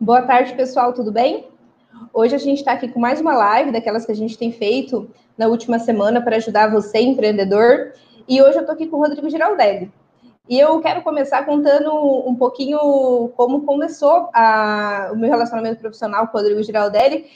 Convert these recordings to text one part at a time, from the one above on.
Boa tarde, pessoal, tudo bem? Hoje a gente está aqui com mais uma live daquelas que a gente tem feito na última semana para ajudar você, empreendedor. E hoje eu estou aqui com o Rodrigo Giraldelli. E eu quero começar contando um pouquinho como começou a, o meu relacionamento profissional com o Rodrigo Giraldelli,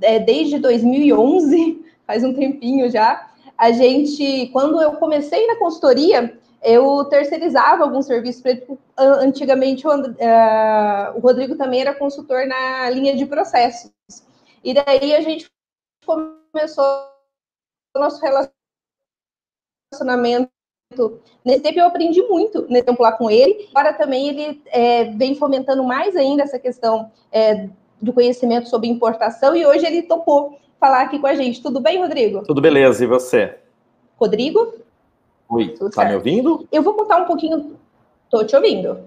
é, desde 2011, faz um tempinho já. A gente, quando eu comecei na consultoria, eu terceirizava alguns serviços para ele. Tipo, antigamente, o, uh, o Rodrigo também era consultor na linha de processos. E daí a gente começou o nosso relacionamento. Nesse tempo eu aprendi muito nesse tempo lá com ele. Agora também ele é, vem fomentando mais ainda essa questão é, do conhecimento sobre importação e hoje ele topou falar aqui com a gente. Tudo bem, Rodrigo? Tudo beleza, e você? Rodrigo? Oi, Tudo tá certo. me ouvindo? Eu vou contar um pouquinho. Tô te ouvindo.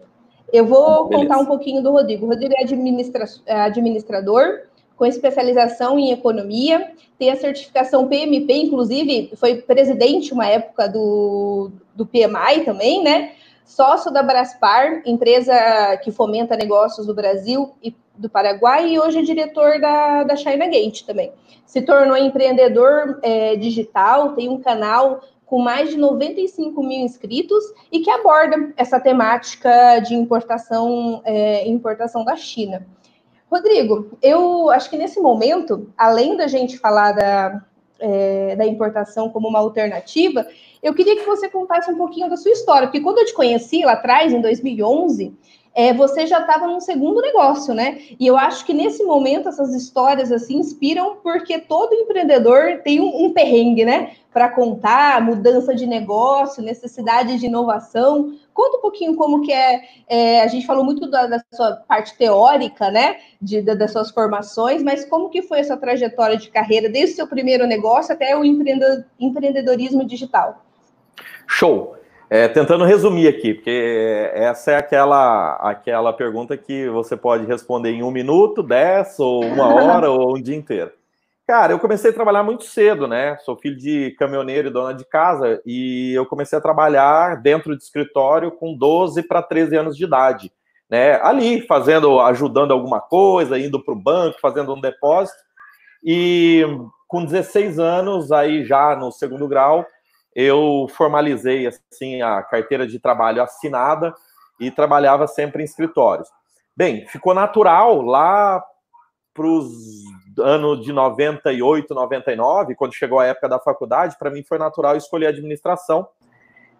Eu vou contar um pouquinho do Rodrigo. O Rodrigo é, administra... é administrador com especialização em economia, tem a certificação PMP, inclusive foi presidente uma época do, do PMI também, né? Sócio da Braspar, empresa que fomenta negócios do Brasil e do Paraguai, e hoje é diretor da, da China Gate também. Se tornou empreendedor é, digital, tem um canal com mais de 95 mil inscritos e que aborda essa temática de importação é, importação da China. Rodrigo, eu acho que nesse momento, além da gente falar da, é, da importação como uma alternativa, eu queria que você contasse um pouquinho da sua história, porque quando eu te conheci lá atrás, em 2011, é, você já estava num segundo negócio, né? E eu acho que nesse momento essas histórias assim inspiram, porque todo empreendedor tem um, um perrengue, né? Para contar, mudança de negócio, necessidade de inovação. Conta um pouquinho como que é. é a gente falou muito da, da, sua parte teórica, né? De, da, das suas formações, mas como que foi essa trajetória de carreira, desde o seu primeiro negócio até o empreendedorismo digital? Show! É, tentando resumir aqui, porque essa é aquela, aquela pergunta que você pode responder em um minuto, dez, ou uma hora, ou um dia inteiro. Cara, eu comecei a trabalhar muito cedo, né? Sou filho de caminhoneiro e dona de casa, e eu comecei a trabalhar dentro de escritório com 12 para 13 anos de idade, né? Ali, fazendo, ajudando alguma coisa, indo para o banco, fazendo um depósito. E com 16 anos, aí já no segundo grau, eu formalizei assim a carteira de trabalho assinada e trabalhava sempre em escritórios. Bem, ficou natural lá para os anos de 98, 99, quando chegou a época da faculdade, para mim foi natural escolher administração.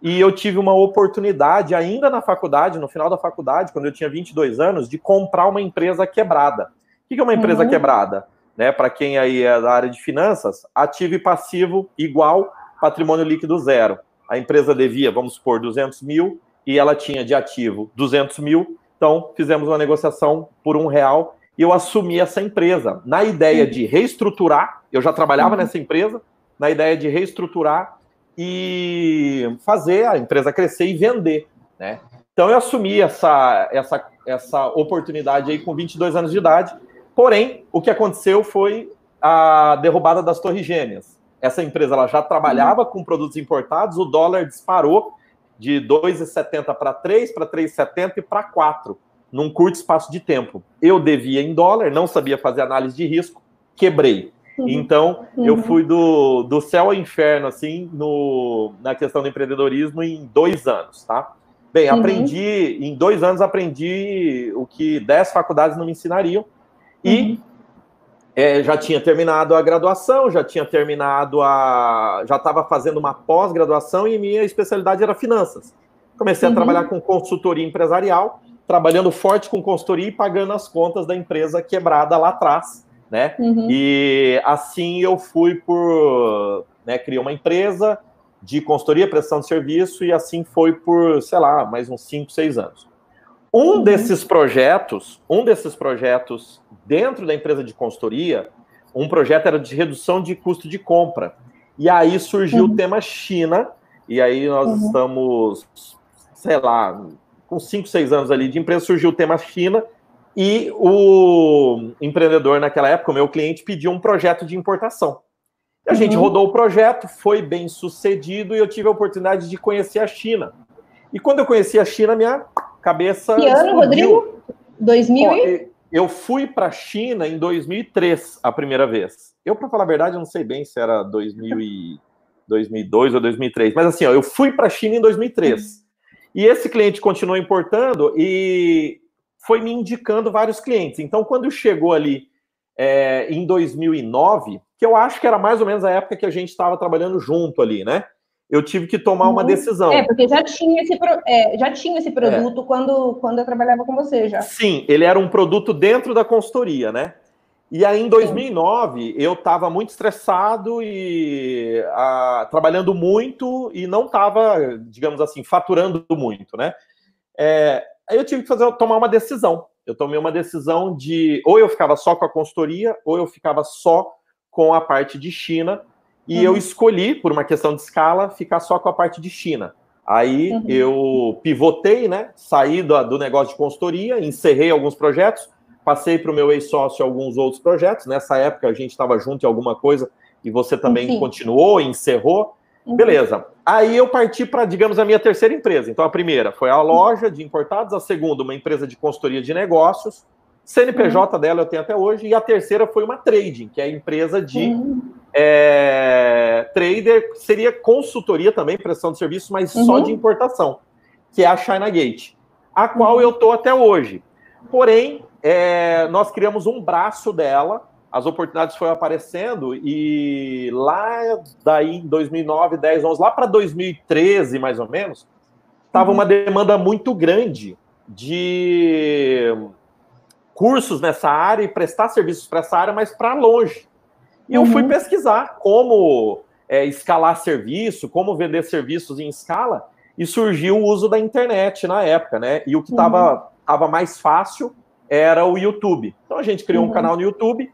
E eu tive uma oportunidade, ainda na faculdade, no final da faculdade, quando eu tinha 22 anos, de comprar uma empresa quebrada. O que é uma empresa uhum. quebrada? Né, para quem aí é da área de finanças, ativo e passivo igual patrimônio líquido zero. A empresa devia, vamos supor, 200 mil e ela tinha de ativo 200 mil. Então, fizemos uma negociação por um real e eu assumi essa empresa na ideia de reestruturar. Eu já trabalhava uhum. nessa empresa, na ideia de reestruturar e fazer a empresa crescer e vender, né? Então eu assumi essa, essa, essa oportunidade aí com 22 anos de idade. Porém, o que aconteceu foi a derrubada das Torres Gêmeas essa empresa ela já trabalhava com produtos importados, o dólar disparou de 2,70 para 3, para 3,70 e para 4, num curto espaço de tempo. Eu devia em dólar, não sabia fazer análise de risco, quebrei. Uhum. Então, uhum. eu fui do, do céu ao inferno, assim, no, na questão do empreendedorismo em dois anos, tá? Bem, uhum. aprendi, em dois anos aprendi o que dez faculdades não me ensinariam. E uhum é, já tinha terminado a graduação, já tinha terminado a. já estava fazendo uma pós-graduação e minha especialidade era finanças. Comecei uhum. a trabalhar com consultoria empresarial, trabalhando forte com consultoria e pagando as contas da empresa quebrada lá atrás, né? Uhum. E assim eu fui por. Né, criei uma empresa de consultoria, prestação de serviço, e assim foi por, sei lá, mais uns 5, 6 anos. Um uhum. desses projetos, um desses projetos dentro da empresa de consultoria, um projeto era de redução de custo de compra. E aí surgiu uhum. o tema China, e aí nós uhum. estamos, sei lá, com 5, 6 anos ali de empresa, surgiu o tema China, e o empreendedor naquela época, o meu cliente, pediu um projeto de importação. A gente uhum. rodou o projeto, foi bem sucedido, e eu tive a oportunidade de conhecer a China. E quando eu conheci a China, minha cabeça. Que ano, Rodrigo? 2000 e... eu fui para a China em 2003, a primeira vez. Eu, para falar a verdade, não sei bem se era 2000 e 2002 ou 2003, mas assim, ó, eu fui para a China em 2003. E esse cliente continuou importando e foi me indicando vários clientes. Então, quando chegou ali é, em 2009, que eu acho que era mais ou menos a época que a gente estava trabalhando junto ali, né? Eu tive que tomar uma uhum. decisão. É, porque já tinha esse, é, já tinha esse produto é. quando, quando eu trabalhava com você já. Sim, ele era um produto dentro da consultoria, né? E aí, em 2009, Sim. eu estava muito estressado e a, trabalhando muito e não estava, digamos assim, faturando muito, né? É, aí eu tive que fazer, tomar uma decisão. Eu tomei uma decisão de ou eu ficava só com a consultoria ou eu ficava só com a parte de China e uhum. eu escolhi, por uma questão de escala, ficar só com a parte de China. Aí uhum. eu pivotei, né? Saí do, do negócio de consultoria, encerrei alguns projetos, passei para o meu ex-sócio alguns outros projetos. Nessa época a gente estava junto em alguma coisa e você também Sim. continuou, encerrou. Uhum. Beleza. Aí eu parti para, digamos, a minha terceira empresa. Então a primeira foi a loja de importados, a segunda, uma empresa de consultoria de negócios. CNPJ uhum. dela eu tenho até hoje, e a terceira foi uma trading, que é a empresa de uhum. É, trader, seria consultoria também, prestação de serviço, mas uhum. só de importação, que é a China Gate, a qual uhum. eu estou até hoje. Porém, é, nós criamos um braço dela, as oportunidades foram aparecendo, e lá daí em 2009, 10, 11, lá para 2013 mais ou menos, estava uhum. uma demanda muito grande de cursos nessa área e prestar serviços para essa área, mas para longe. E uhum. eu fui uhum. pesquisar como é, escalar serviço, como vender serviços em escala, e surgiu o uso da internet na época, né? E o que estava uhum. mais fácil era o YouTube. Então a gente criou uhum. um canal no YouTube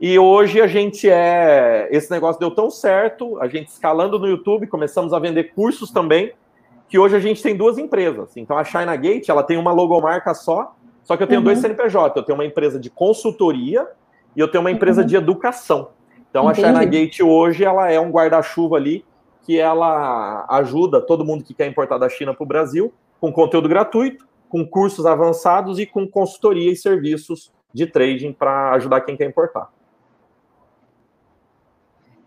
e hoje a gente é. Esse negócio deu tão certo, a gente escalando no YouTube, começamos a vender cursos também, que hoje a gente tem duas empresas. Então a China Gate, ela tem uma logomarca só, só que eu tenho uhum. dois CNPJ. Eu tenho uma empresa de consultoria e eu tenho uma empresa uhum. de educação. Então Entendi. a China Gate hoje ela é um guarda-chuva ali que ela ajuda todo mundo que quer importar da China para o Brasil com conteúdo gratuito, com cursos avançados e com consultoria e serviços de trading para ajudar quem quer importar.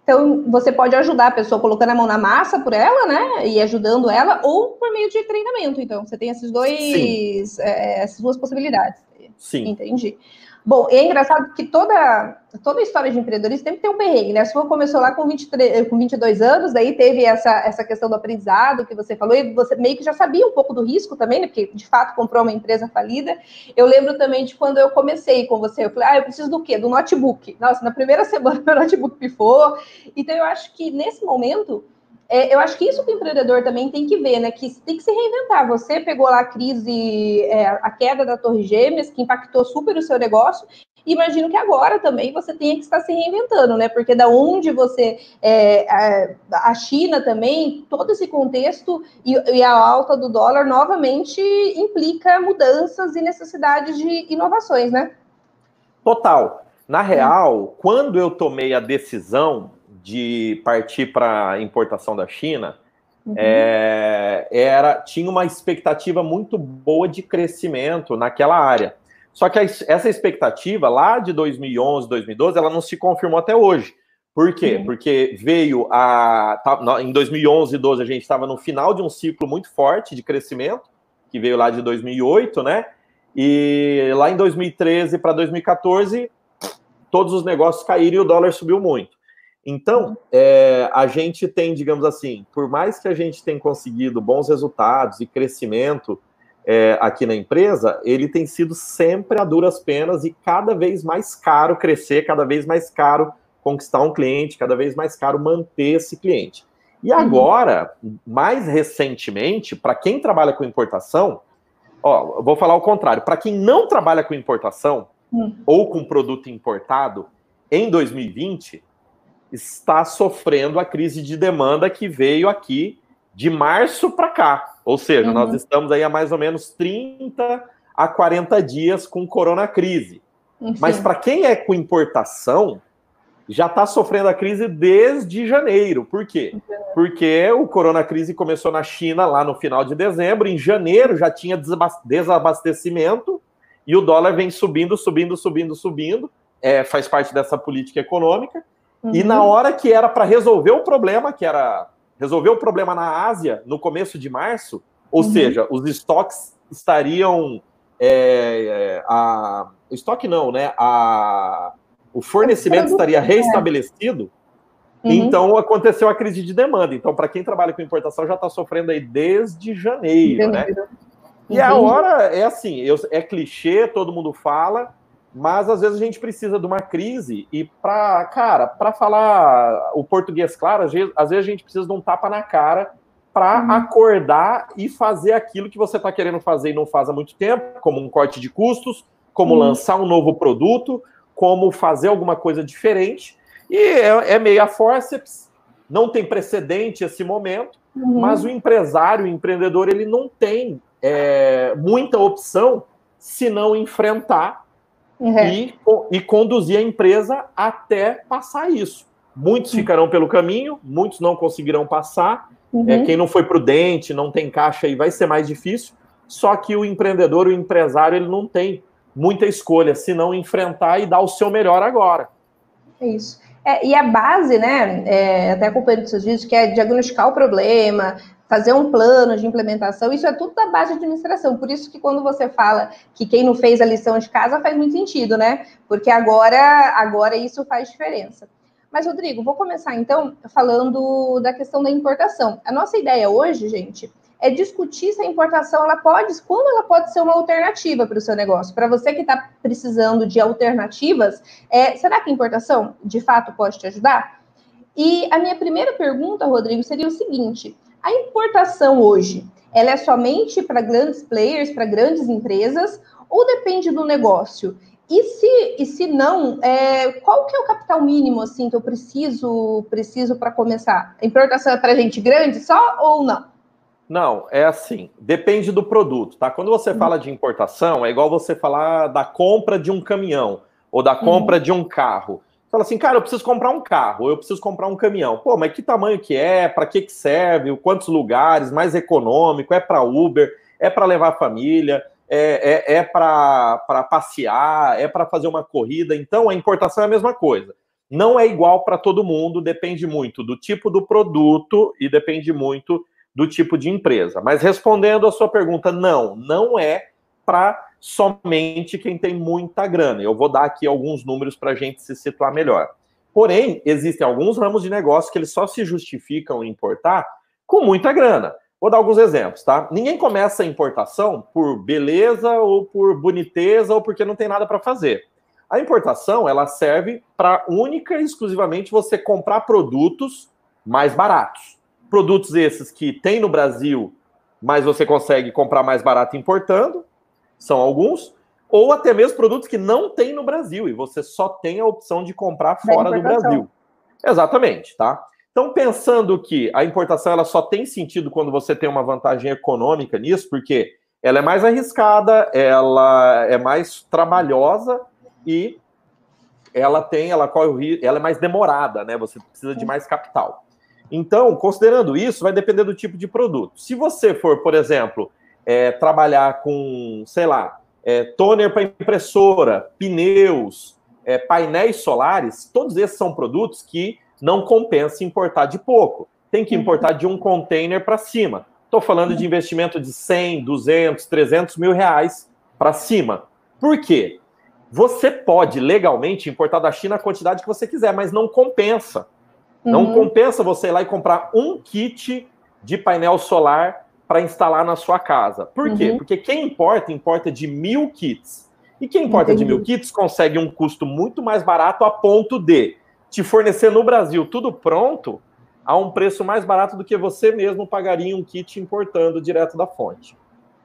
Então, você pode ajudar a pessoa colocando a mão na massa por ela, né? E ajudando ela, ou por meio de treinamento. Então, você tem esses dois, é, essas duas possibilidades. Sim. Entendi. Bom, é engraçado que toda, toda história de empreendedorismo tem que ter um perrengue, né? A sua começou lá com, 23, com 22 anos, daí teve essa, essa questão do aprendizado que você falou, e você meio que já sabia um pouco do risco também, né? Porque, de fato, comprou uma empresa falida. Eu lembro também de quando eu comecei com você, eu falei, ah, eu preciso do quê? Do notebook. Nossa, na primeira semana meu notebook pifou. Então, eu acho que, nesse momento é, eu acho que isso que o empreendedor também tem que ver, né? Que tem que se reinventar. Você pegou lá a crise, é, a queda da Torre Gêmeas, que impactou super o seu negócio. Imagino que agora também você tenha que estar se reinventando, né? Porque da onde você. É, a, a, China também, todo esse contexto e, e a alta do dólar novamente implica mudanças e necessidades de inovações, né? Total. Na real, quando eu tomei a decisão de partir para a importação da China, uhum. é, era tinha uma expectativa muito boa de crescimento naquela área. Só que a, essa expectativa lá de 2011, 2012, ela não se confirmou até hoje. Por quê? Uhum. Porque veio a. Tá, em 2011 e 2012, a gente estava no final de um ciclo muito forte de crescimento, que veio lá de 2008, né? E lá em 2013 para 2014, todos os negócios caíram e o dólar subiu muito. Então, é, a gente tem, digamos assim, por mais que a gente tenha conseguido bons resultados e crescimento é, aqui na empresa, ele tem sido sempre a duras penas e cada vez mais caro crescer, cada vez mais caro conquistar um cliente, cada vez mais caro manter esse cliente. E uhum. agora, uhum. mais recentemente, para quem trabalha com importação, ó, vou falar o contrário, para quem não trabalha com importação uhum. ou com produto importado, em 2020, está sofrendo a crise de demanda que veio aqui de março para cá. Ou seja, uhum. nós estamos aí há mais ou menos 30 a 40 dias com corona crise. Mas para quem é com importação, já está sofrendo a crise desde janeiro. Por quê? Porque o corona crise começou na China lá no final de dezembro, em janeiro já tinha desabastecimento e o dólar vem subindo, subindo, subindo, subindo, é, faz parte dessa política econômica. Uhum. E na hora que era para resolver o problema, que era resolver o problema na Ásia no começo de março, ou uhum. seja, os estoques estariam. É, é, a, o estoque não, né? A, o fornecimento estaria restabelecido. Uhum. Então aconteceu a crise de demanda. Então, para quem trabalha com importação, já está sofrendo aí desde janeiro, né? E a hora é assim, eu, é clichê, todo mundo fala, mas às vezes a gente precisa de uma crise e para, cara, para falar o português claro, às vezes, às vezes, a gente precisa de um tapa na cara para uhum. acordar e fazer aquilo que você está querendo fazer e não faz há muito tempo, como um corte de custos, como uhum. lançar um novo produto, como fazer alguma coisa diferente. E é, é meio a forceps, não tem precedente esse momento, uhum. mas o empresário, o empreendedor, ele não tem é, muita opção se não enfrentar uhum. e, e conduzir a empresa até passar isso. Muitos uhum. ficarão pelo caminho, muitos não conseguirão passar. Uhum. É, quem não foi prudente, não tem caixa aí, vai ser mais difícil. Só que o empreendedor, o empresário, ele não tem muita escolha, se não enfrentar e dar o seu melhor agora. É isso. É, e a base, né, é, até acompanhando seus vídeos, que é diagnosticar o problema, fazer um plano de implementação, isso é tudo da base de administração. Por isso que quando você fala que quem não fez a lição de casa faz muito sentido, né? Porque agora, agora isso faz diferença. Mas, Rodrigo, vou começar então falando da questão da importação. A nossa ideia hoje, gente, é discutir se a importação ela pode, quando ela pode ser uma alternativa para o seu negócio. Para você que está precisando de alternativas, é, será que a importação de fato pode te ajudar? E a minha primeira pergunta, Rodrigo, seria o seguinte: a importação hoje, ela é somente para grandes players, para grandes empresas, ou depende do negócio? E se, e se não, é, qual que é o capital mínimo assim que eu preciso preciso para começar? A importação é para gente grande só ou não? Não, é assim, depende do produto, tá? Quando você fala de importação, é igual você falar da compra de um caminhão ou da compra uhum. de um carro. Fala assim, cara, eu preciso comprar um carro, eu preciso comprar um caminhão. Pô, mas que tamanho que é? Para que que serve? Quantos lugares? Mais econômico? É para Uber? É para levar a família? É, é, é para passear? É para fazer uma corrida? Então, a importação é a mesma coisa. Não é igual para todo mundo, depende muito do tipo do produto e depende muito do tipo de empresa. Mas respondendo a sua pergunta, não, não é para somente quem tem muita grana. Eu vou dar aqui alguns números para a gente se situar melhor. Porém, existem alguns ramos de negócio que eles só se justificam importar com muita grana. Vou dar alguns exemplos, tá? Ninguém começa a importação por beleza ou por boniteza ou porque não tem nada para fazer. A importação, ela serve para única e exclusivamente você comprar produtos mais baratos. Produtos esses que tem no Brasil, mas você consegue comprar mais barato importando, são alguns, ou até mesmo produtos que não tem no Brasil e você só tem a opção de comprar fora do Brasil. Exatamente, tá? Então, pensando que a importação ela só tem sentido quando você tem uma vantagem econômica nisso, porque ela é mais arriscada, ela é mais trabalhosa e ela tem, ela corre ela é mais demorada, né? Você precisa de mais capital. Então, considerando isso, vai depender do tipo de produto. Se você for, por exemplo, é, trabalhar com, sei lá, é, toner para impressora, pneus, é, painéis solares, todos esses são produtos que não compensa importar de pouco. Tem que importar de um container para cima. Estou falando de investimento de 100, 200, 300 mil reais para cima. Por quê? Você pode legalmente importar da China a quantidade que você quiser, mas não compensa. Não uhum. compensa você ir lá e comprar um kit de painel solar para instalar na sua casa. Por quê? Uhum. Porque quem importa, importa de mil kits. E quem importa Entendi. de mil kits consegue um custo muito mais barato a ponto de te fornecer no Brasil tudo pronto a um preço mais barato do que você mesmo pagaria um kit importando direto da fonte.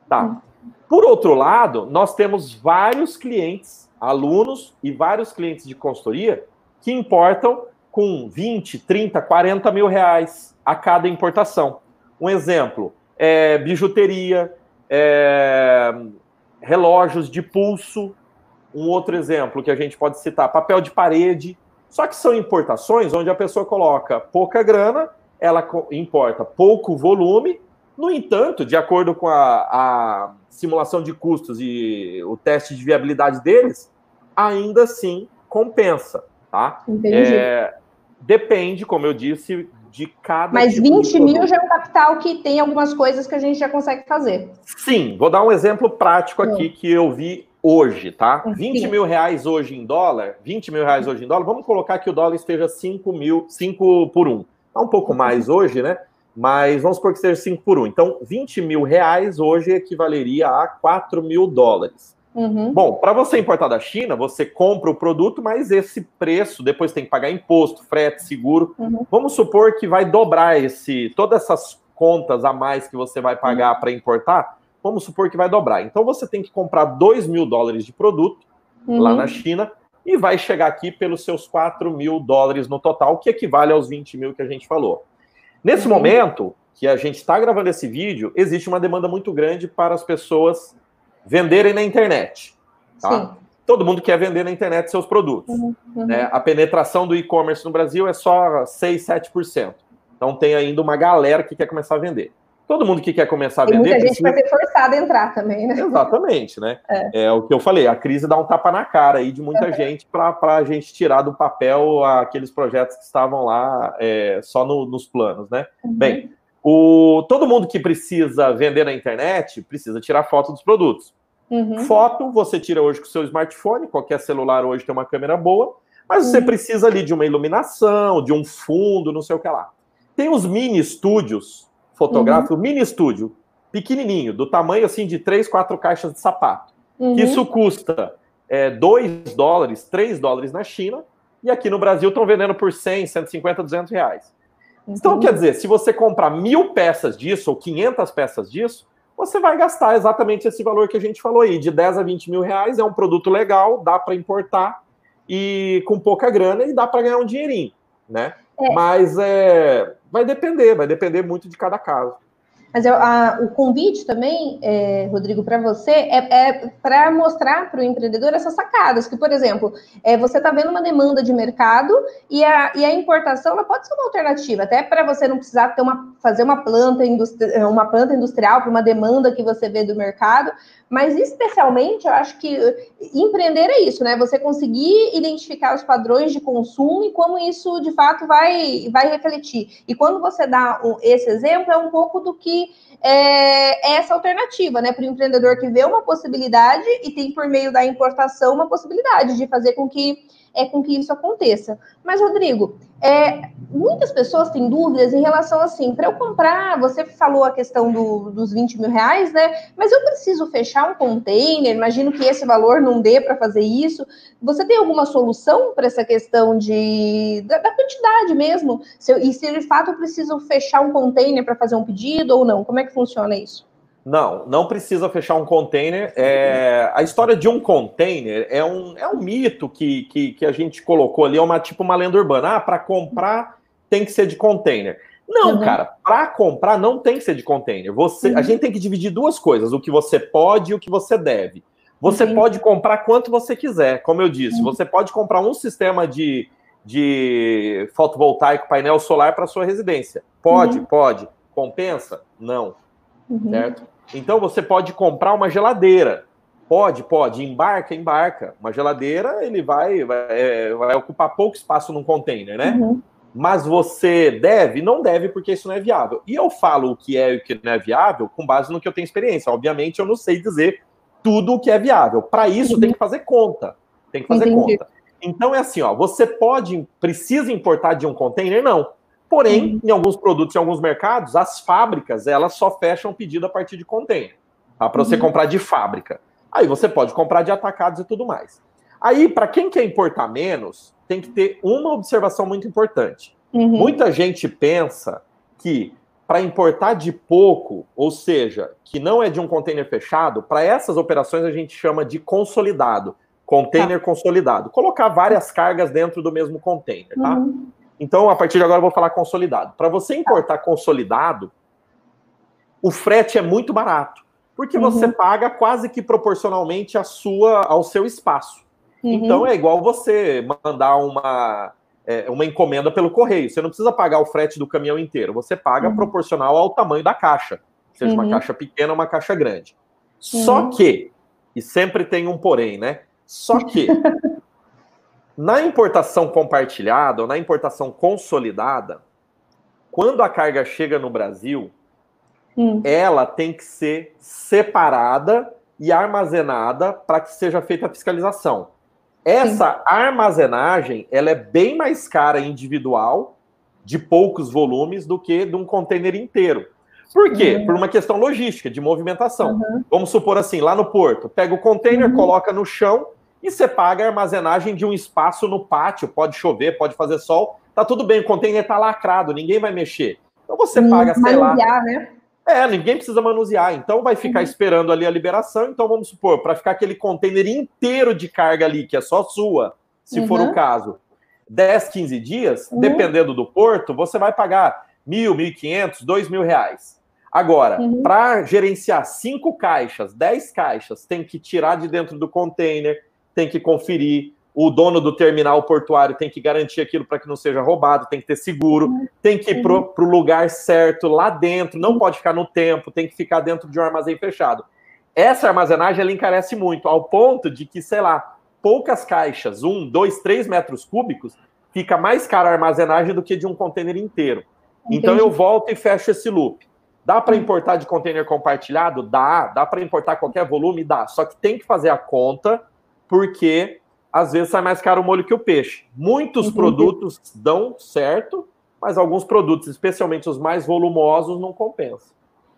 Tá. Uhum. Por outro lado, nós temos vários clientes, alunos e vários clientes de consultoria que importam com 20, 30, 40 mil reais a cada importação. Um exemplo, é, bijuteria, é, relógios de pulso. Um outro exemplo que a gente pode citar, papel de parede. Só que são importações onde a pessoa coloca pouca grana, ela importa pouco volume No entanto, de acordo com a, a simulação de custos e o teste de viabilidade deles, ainda assim compensa, tá? É, depende, como eu disse, de cada. Mas tipo 20 mil já é um capital que tem algumas coisas que a gente já consegue fazer. Sim, vou dar um exemplo prático aqui que eu vi hoje, tá? Sim. 20 mil reais hoje em dólar, 20 mil reais hoje em dólar, vamos colocar que o dólar esteja 5 mil, 5 por 1. Tá um pouco mais hoje, né? Mas vamos supor que seja 5 por 1. Então, 20 mil reais hoje equivaleria a 4 mil dólares. Uhum. Bom, para você importar da China, você compra o produto, mas esse preço depois tem que pagar imposto, frete, seguro. Uhum. Vamos supor que vai dobrar esse, todas essas contas a mais que você vai pagar uhum. para importar. Vamos supor que vai dobrar. Então você tem que comprar 2 mil dólares de produto lá uhum. na China e vai chegar aqui pelos seus 4 mil dólares no total, que equivale aos 20 mil que a gente falou. Nesse uhum. momento que a gente está gravando esse vídeo, existe uma demanda muito grande para as pessoas venderem na internet. Tá? Todo mundo quer vender na internet seus produtos. Uhum, uhum. Né? A penetração do e-commerce no Brasil é só 6, 7%. Então tem ainda uma galera que quer começar a vender. Todo mundo que quer começar a vender. Muita gente precisa... vai ser forçada a entrar também, né? Exatamente, né? É. é. o que eu falei, a crise dá um tapa na cara aí de muita uhum. gente para a gente tirar do papel aqueles projetos que estavam lá é, só no, nos planos, né? Uhum. Bem, o, todo mundo que precisa vender na internet precisa tirar foto dos produtos. Uhum. Foto você tira hoje com o seu smartphone, qualquer celular hoje tem uma câmera boa, mas uhum. você precisa ali de uma iluminação, de um fundo, não sei o que lá. Tem os mini estúdios fotográficos, uhum. mini estúdio, pequenininho, do tamanho assim de três, quatro caixas de sapato. Uhum. Isso custa é, 2 dólares, 3 dólares na China, e aqui no Brasil estão vendendo por 100, 150, 200 reais. Então, quer dizer, se você comprar mil peças disso ou 500 peças disso, você vai gastar exatamente esse valor que a gente falou aí, de 10 a 20 mil reais. É um produto legal, dá para importar e com pouca grana e dá para ganhar um dinheirinho, né? É. Mas é, vai depender, vai depender muito de cada caso. Mas eu, a, o convite também, é, Rodrigo, para você é, é para mostrar para o empreendedor essas sacadas, que, por exemplo, é, você está vendo uma demanda de mercado e a, e a importação ela pode ser uma alternativa, até para você não precisar ter uma, fazer uma planta, uma planta industrial para uma demanda que você vê do mercado, mas especialmente eu acho que empreender é isso, né? Você conseguir identificar os padrões de consumo e como isso de fato vai, vai refletir. E quando você dá esse exemplo, é um pouco do que é, é essa alternativa, né? Para o empreendedor que vê uma possibilidade e tem por meio da importação uma possibilidade de fazer com que é com que isso aconteça. Mas, Rodrigo, é, muitas pessoas têm dúvidas em relação assim, para eu comprar, você falou a questão do, dos 20 mil reais, né? Mas eu preciso fechar um container, imagino que esse valor não dê para fazer isso. Você tem alguma solução para essa questão de, da, da quantidade mesmo? Se eu, e se de fato eu preciso fechar um container para fazer um pedido ou não? Como é que funciona isso? Não, não precisa fechar um container. É, a história de um container é um, é um mito que, que, que a gente colocou ali, é uma tipo uma lenda urbana. Ah, para comprar tem que ser de container. Não, uhum. cara, para comprar não tem que ser de container. Você, uhum. A gente tem que dividir duas coisas: o que você pode e o que você deve. Você uhum. pode comprar quanto você quiser, como eu disse. Uhum. Você pode comprar um sistema de, de fotovoltaico, painel solar para sua residência. Pode, uhum. pode. Compensa? Não. Uhum. Certo? Então você pode comprar uma geladeira. Pode, pode, embarca, embarca. Uma geladeira, ele vai, vai, é, vai ocupar pouco espaço num container, né? Uhum. Mas você deve? Não deve, porque isso não é viável. E eu falo o que é e o que não é viável com base no que eu tenho experiência. Obviamente, eu não sei dizer tudo o que é viável. Para isso, uhum. tem que fazer conta. Tem que fazer Entendi. conta. Então é assim, ó, você pode, precisa importar de um container? Não. Porém, em alguns produtos, em alguns mercados, as fábricas elas só fecham o pedido a partir de container, tá? para você uhum. comprar de fábrica. Aí você pode comprar de atacados e tudo mais. Aí, para quem quer importar menos, tem que ter uma observação muito importante. Uhum. Muita gente pensa que para importar de pouco, ou seja, que não é de um container fechado, para essas operações a gente chama de consolidado, container tá. consolidado. Colocar várias cargas dentro do mesmo container, tá? Uhum. Então, a partir de agora, eu vou falar consolidado. Para você importar consolidado, o frete é muito barato, porque uhum. você paga quase que proporcionalmente a sua, ao seu espaço. Uhum. Então, é igual você mandar uma, é, uma encomenda pelo correio. Você não precisa pagar o frete do caminhão inteiro, você paga uhum. proporcional ao tamanho da caixa. seja uhum. uma caixa pequena ou uma caixa grande. Uhum. Só que, e sempre tem um porém, né? Só que, na importação compartilhada ou na importação consolidada, quando a carga chega no Brasil, hum. ela tem que ser separada e armazenada para que seja feita a fiscalização. Essa Sim. armazenagem, ela é bem mais cara individual, de poucos volumes, do que de um container inteiro. Por quê? Uhum. Por uma questão logística, de movimentação. Uhum. Vamos supor assim, lá no porto, pega o container, uhum. coloca no chão e você paga a armazenagem de um espaço no pátio. Pode chover, pode fazer sol, tá tudo bem, o container tá lacrado, ninguém vai mexer. Então você hum, paga, sei lá. Né? É, ninguém precisa manusear, então vai ficar uhum. esperando ali a liberação. Então vamos supor, para ficar aquele container inteiro de carga ali, que é só sua, se uhum. for o uhum. caso, 10, 15 dias, uhum. dependendo do porto, você vai pagar mil, mil e quinhentos, dois mil reais. Agora, uhum. para gerenciar cinco caixas, dez caixas, tem que tirar de dentro do container, tem que conferir, o dono do terminal portuário tem que garantir aquilo para que não seja roubado, tem que ter seguro, tem que ir para o lugar certo lá dentro, não pode ficar no tempo, tem que ficar dentro de um armazém fechado. Essa armazenagem ela encarece muito, ao ponto de que, sei lá, poucas caixas, um, dois, três metros cúbicos, fica mais cara a armazenagem do que de um container inteiro. Entendi. Então eu volto e fecho esse loop. Dá para importar de container compartilhado? Dá. Dá para importar qualquer volume? Dá. Só que tem que fazer a conta, porque às vezes sai mais caro o molho que o peixe. Muitos Entendi. produtos dão certo, mas alguns produtos, especialmente os mais volumosos, não compensam.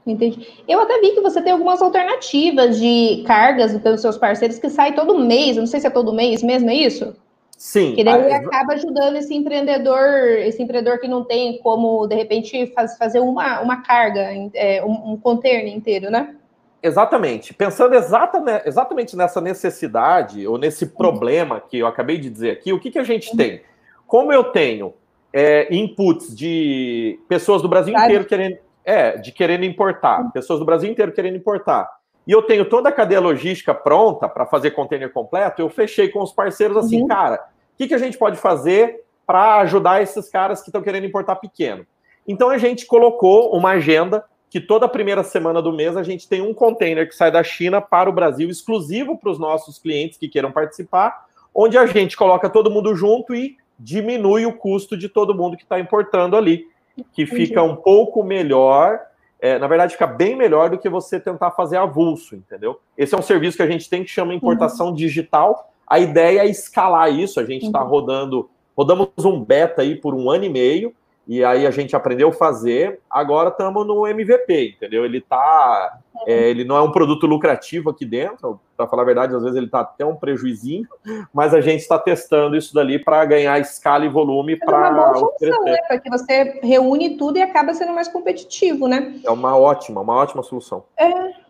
Entendi. Eu até vi que você tem algumas alternativas de cargas pelos seus parceiros que saem todo mês. Eu não sei se é todo mês mesmo, é isso? Sim. Que daí a... acaba ajudando esse empreendedor, esse empreendedor que não tem como, de repente, faz, fazer uma, uma carga, é, um, um container inteiro, né? Exatamente. Pensando exata, exatamente nessa necessidade ou nesse problema que eu acabei de dizer aqui, o que, que a gente uhum. tem? Como eu tenho é, inputs de pessoas do Brasil inteiro querendo, é, de querendo importar, pessoas do Brasil inteiro querendo importar, e eu tenho toda a cadeia logística pronta para fazer container completo, eu fechei com os parceiros assim, uhum. cara, o que, que a gente pode fazer para ajudar esses caras que estão querendo importar pequeno? Então a gente colocou uma agenda que toda primeira semana do mês a gente tem um container que sai da China para o Brasil, exclusivo para os nossos clientes que queiram participar, onde a gente coloca todo mundo junto e diminui o custo de todo mundo que está importando ali, que fica um pouco melhor. É, na verdade, fica bem melhor do que você tentar fazer avulso, entendeu? Esse é um serviço que a gente tem que chama importação uhum. digital. A ideia é escalar isso. A gente está uhum. rodando, rodamos um beta aí por um ano e meio e aí a gente aprendeu a fazer. Agora estamos no MVP, entendeu? Ele tá, é, ele não é um produto lucrativo aqui dentro. Para falar a verdade, às vezes ele está até um prejuizinho, mas a gente está testando isso dali para ganhar escala e volume para é uma boa função, né? Porque você reúne tudo e acaba sendo mais competitivo, né? É uma ótima, uma ótima solução. É.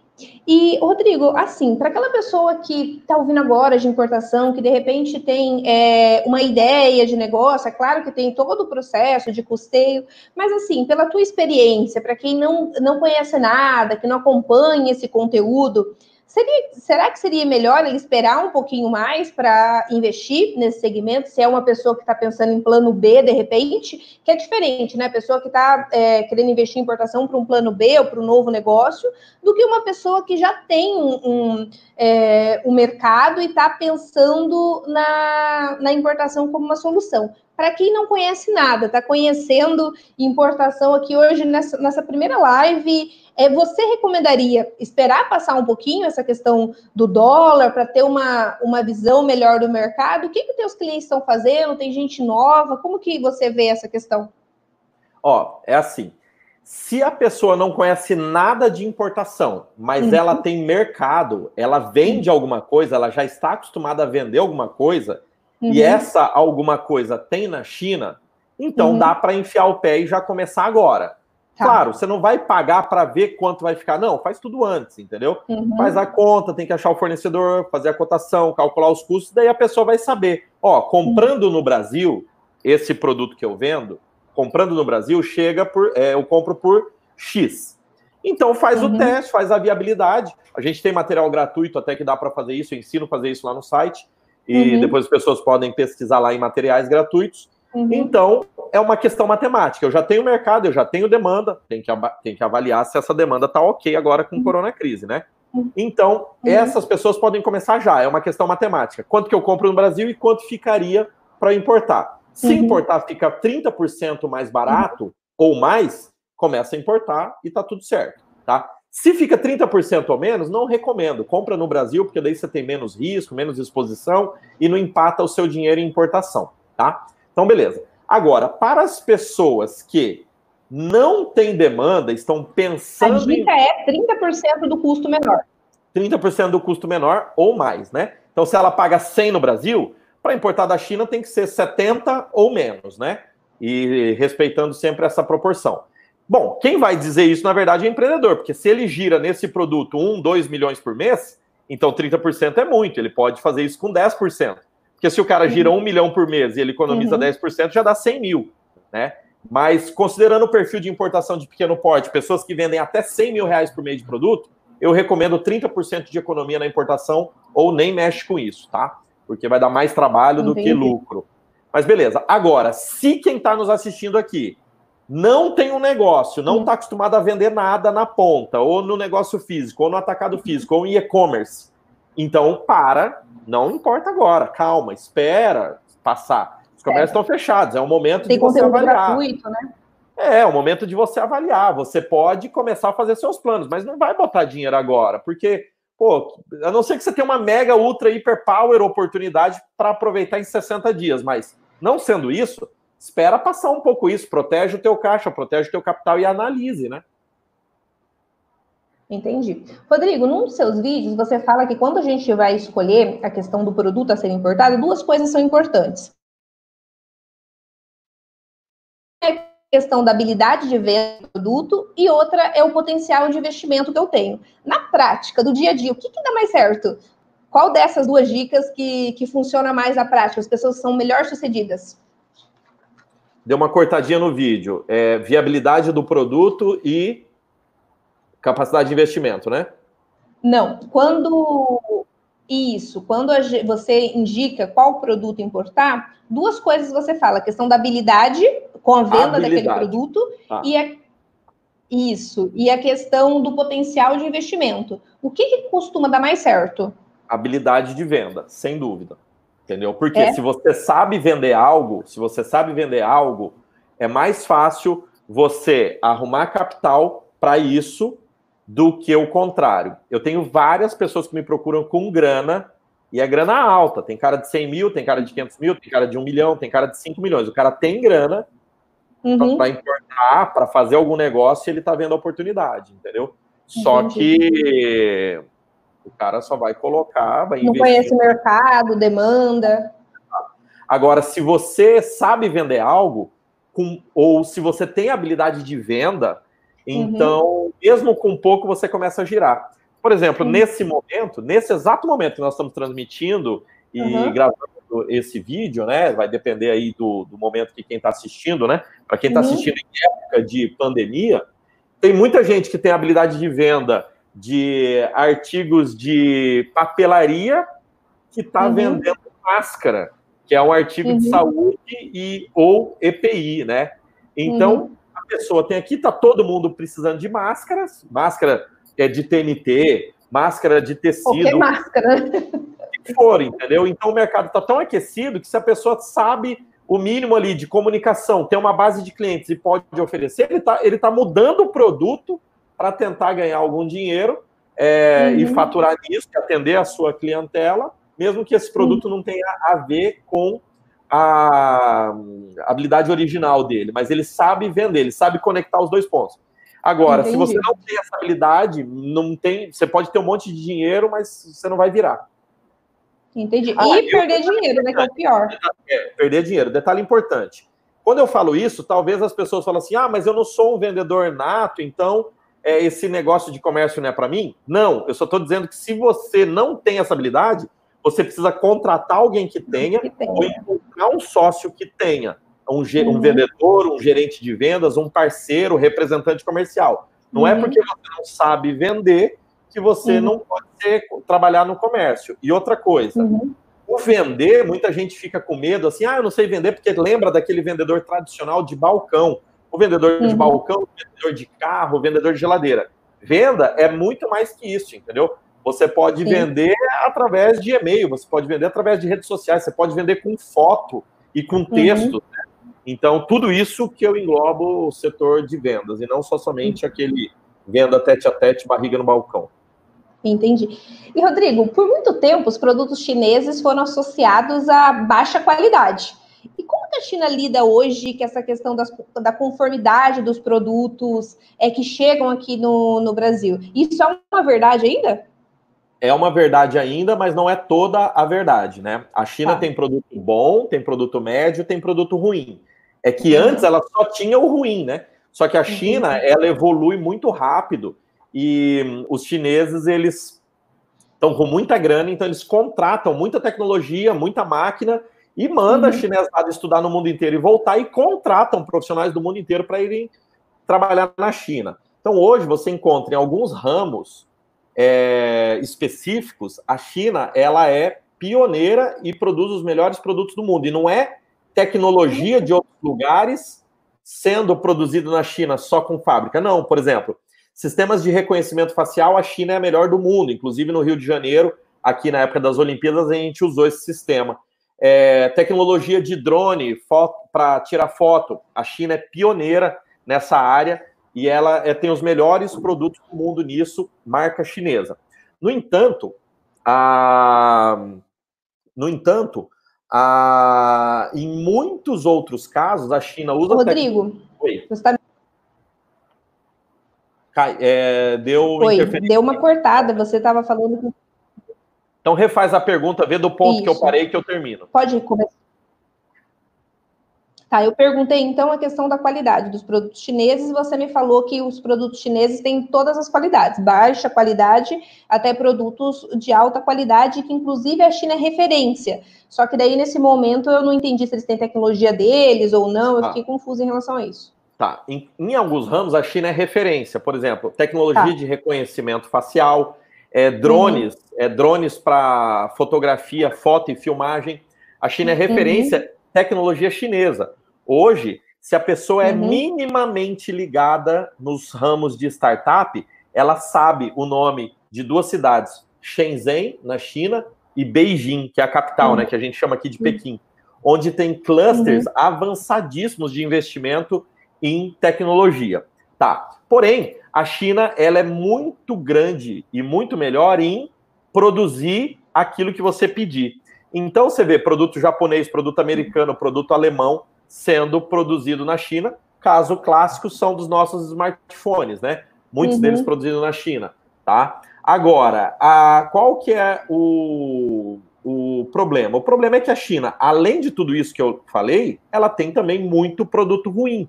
E, Rodrigo, assim, para aquela pessoa que está ouvindo agora de importação, que de repente tem é, uma ideia de negócio, é claro que tem todo o processo de custeio, mas assim, pela tua experiência, para quem não, não conhece nada, que não acompanha esse conteúdo, Seria, será que seria melhor ele esperar um pouquinho mais para investir nesse segmento? Se é uma pessoa que está pensando em plano B, de repente, que é diferente, né? Pessoa que está é, querendo investir em importação para um plano B ou para um novo negócio, do que uma pessoa que já tem um, um, é, um mercado e está pensando na, na importação como uma solução. Para quem não conhece nada, está conhecendo importação aqui hoje nessa, nessa primeira live é, você recomendaria esperar passar um pouquinho essa questão do dólar para ter uma, uma visão melhor do mercado? O que, que teus clientes estão fazendo? Tem gente nova? Como que você vê essa questão? Ó, é assim. Se a pessoa não conhece nada de importação, mas uhum. ela tem mercado, ela vende uhum. alguma coisa, ela já está acostumada a vender alguma coisa, uhum. e essa alguma coisa tem na China, então uhum. dá para enfiar o pé e já começar agora. Tá. Claro, você não vai pagar para ver quanto vai ficar. Não, faz tudo antes, entendeu? Uhum. Faz a conta, tem que achar o fornecedor, fazer a cotação, calcular os custos, daí a pessoa vai saber. Ó, comprando uhum. no Brasil, esse produto que eu vendo, comprando no Brasil, chega por. É, eu compro por X. Então faz uhum. o teste, faz a viabilidade. A gente tem material gratuito até que dá para fazer isso, eu ensino a fazer isso lá no site. E uhum. depois as pessoas podem pesquisar lá em materiais gratuitos. Uhum. Então, é uma questão matemática. Eu já tenho mercado, eu já tenho demanda, tem que, tem que avaliar se essa demanda está ok agora com uhum. corona crise, né? Uhum. Então, uhum. essas pessoas podem começar já, é uma questão matemática. Quanto que eu compro no Brasil e quanto ficaria para importar? Se uhum. importar fica 30% mais barato uhum. ou mais, começa a importar e tá tudo certo, tá? Se fica 30% ou menos, não recomendo. Compra no Brasil, porque daí você tem menos risco, menos exposição e não empata o seu dinheiro em importação, tá? Então, beleza. Agora, para as pessoas que não têm demanda, estão pensando. A dica em... é 30% do custo menor. 30% do custo menor ou mais, né? Então, se ela paga 100 no Brasil, para importar da China tem que ser 70 ou menos, né? E respeitando sempre essa proporção. Bom, quem vai dizer isso, na verdade, é empreendedor, porque se ele gira nesse produto 1, 2 milhões por mês, então 30% é muito, ele pode fazer isso com 10%. Porque se o cara gira um milhão por mês e ele economiza uhum. 10%, já dá 100 mil, né? Mas considerando o perfil de importação de pequeno porte, pessoas que vendem até 100 mil reais por mês de produto, eu recomendo 30% de economia na importação ou nem mexe com isso, tá? Porque vai dar mais trabalho Entendi. do que lucro. Mas beleza. Agora, se quem está nos assistindo aqui não tem um negócio, não está acostumado a vender nada na ponta, ou no negócio físico, ou no atacado físico, ou em e-commerce, então, para, não importa agora, calma, espera passar. Os comércios estão fechados, é o momento Tem de você avaliar. Gratuito, né? É, é o momento de você avaliar. Você pode começar a fazer seus planos, mas não vai botar dinheiro agora, porque, pô, a não ser que você tenha uma mega, ultra, hiper power oportunidade para aproveitar em 60 dias, mas não sendo isso, espera passar um pouco isso, protege o teu caixa, protege o teu capital e analise, né? Entendi. Rodrigo, num dos seus vídeos, você fala que quando a gente vai escolher a questão do produto a ser importado, duas coisas são importantes. É a questão da habilidade de venda do produto e outra é o potencial de investimento que eu tenho. Na prática, do dia a dia, o que, que dá mais certo? Qual dessas duas dicas que, que funciona mais na prática? As pessoas são melhor sucedidas? Deu uma cortadinha no vídeo. É, viabilidade do produto e Capacidade de investimento, né? Não. Quando isso, quando você indica qual produto importar, duas coisas você fala: a questão da habilidade com a venda habilidade. daquele produto ah. e a, isso, e a questão do potencial de investimento. O que, que costuma dar mais certo? Habilidade de venda, sem dúvida. Entendeu? Porque é? se você sabe vender algo, se você sabe vender algo, é mais fácil você arrumar capital para isso do que o contrário. Eu tenho várias pessoas que me procuram com grana e é grana alta. Tem cara de 100 mil, tem cara de 500 mil, tem cara de 1 milhão, tem cara de 5 milhões. O cara tem grana uhum. para importar, para fazer algum negócio e ele está vendo a oportunidade, entendeu? Só Entendi. que o cara só vai colocar, vai Não conhece o mercado, demanda. Agora, se você sabe vender algo, com, ou se você tem habilidade de venda, Uhum. Então, uhum. Mesmo com pouco, você começa a girar. Por exemplo, uhum. nesse momento, nesse exato momento que nós estamos transmitindo e uhum. gravando esse vídeo, né? Vai depender aí do, do momento que quem está assistindo, né? Para quem está uhum. assistindo em época de pandemia, tem muita gente que tem habilidade de venda de artigos de papelaria que está uhum. vendendo máscara, que é um artigo de saúde e ou EPI, né? Então, pessoa tem aqui, tá todo mundo precisando de máscaras, máscara é de TNT, máscara de tecido. Qualquer máscara. Que for, entendeu? Então o mercado está tão aquecido que se a pessoa sabe o mínimo ali de comunicação, tem uma base de clientes e pode oferecer, ele está ele tá mudando o produto para tentar ganhar algum dinheiro é, uhum. e faturar nisso, atender a sua clientela, mesmo que esse produto uhum. não tenha a ver com a habilidade original dele, mas ele sabe vender, ele sabe conectar os dois pontos. Agora, Entendi. se você não tem essa habilidade, não tem, você pode ter um monte de dinheiro, mas você não vai virar. Entendi. Ah, e perder dinheiro, né? Que é o pior. É, perder dinheiro. Detalhe importante. Quando eu falo isso, talvez as pessoas falem assim: ah, mas eu não sou um vendedor nato, então é, esse negócio de comércio não é para mim? Não, eu só estou dizendo que se você não tem essa habilidade, você precisa contratar alguém que tenha, que tenha. ou encontrar um sócio que tenha. Um, uhum. um, vendedor, um gerente de vendas, um parceiro, representante comercial. Não é uhum. é porque você não sabe vender que você uhum. não pode ser, trabalhar no comércio. E outra coisa, uhum. O vender, muita gente fica com medo, assim, ah, eu não sei vender, porque lembra daquele vendedor tradicional de balcão. O vendedor uhum. de balcão, o vendedor de carro, o vendedor de geladeira. Venda é muito mais que isso, entendeu? Você pode Sim. vender através de e-mail, você pode vender através de redes sociais, você pode vender com foto e com uhum. texto. Uhum. Né? Então, tudo isso que eu englobo o setor de vendas, e não só somente uhum. aquele venda tete a tete, barriga no balcão. Entendi. E, Rodrigo, por muito tempo, os produtos chineses foram associados a baixa qualidade. E como que a China lida hoje com essa questão das, da conformidade dos produtos é, que chegam aqui no, no Brasil? Isso é uma verdade ainda? É uma verdade ainda, mas não é toda a verdade, né? A China tá. tem produto bom, tem produto médio, tem produto ruim. É que uhum. antes ela só tinha o ruim, né? Só que a China, uhum. ela evolui muito rápido e hum, os chineses, eles estão com muita grana, então eles contratam muita tecnologia, muita máquina e mandam uhum. a chinesada estudar no mundo inteiro e voltar e contratam profissionais do mundo inteiro para irem trabalhar na China. Então hoje você encontra em alguns ramos é, específicos, a China ela é pioneira e produz os melhores produtos do mundo. E não é tecnologia de outros lugares sendo produzido na China só com fábrica. Não, por exemplo, Sistemas de reconhecimento facial, a China é a melhor do mundo. Inclusive no Rio de Janeiro, aqui na época das Olimpíadas, a gente usou esse sistema. É, tecnologia de drone para tirar foto. A China é pioneira nessa área e ela é, tem os melhores produtos do mundo nisso, marca chinesa. No entanto, a, no entanto, a, em muitos outros casos, a China usa. Rodrigo. Oi. você está é, deu Foi, deu uma cortada, você estava falando. Então refaz a pergunta, vê do ponto Isso. que eu parei que eu termino. Pode começar. Tá, eu perguntei então a questão da qualidade dos produtos chineses, você me falou que os produtos chineses têm todas as qualidades, baixa qualidade até produtos de alta qualidade, que inclusive a China é referência. Só que daí, nesse momento, eu não entendi se eles têm tecnologia deles ou não, eu ah. fiquei confusa em relação a isso. Tá. Em, em, alguns ramos, a China é referência. Por exemplo, tecnologia tá. de reconhecimento facial, é, drones, uhum. é, drones para fotografia, foto e filmagem. A China é uhum. referência uhum. tecnologia chinesa. Hoje, se a pessoa é uhum. minimamente ligada nos ramos de startup, ela sabe o nome de duas cidades, Shenzhen, na China, e Beijing, que é a capital, uhum. né, que a gente chama aqui de Pequim, onde tem clusters uhum. avançadíssimos de investimento em tecnologia. Tá. Porém, a China ela é muito grande e muito melhor em produzir aquilo que você pedir. Então você vê produto japonês, produto americano, produto alemão sendo produzido na China. Caso clássico são dos nossos smartphones, né? Muitos uhum. deles produzidos na China, tá? Agora, a, qual que é o, o problema? O problema é que a China, além de tudo isso que eu falei, ela tem também muito produto ruim.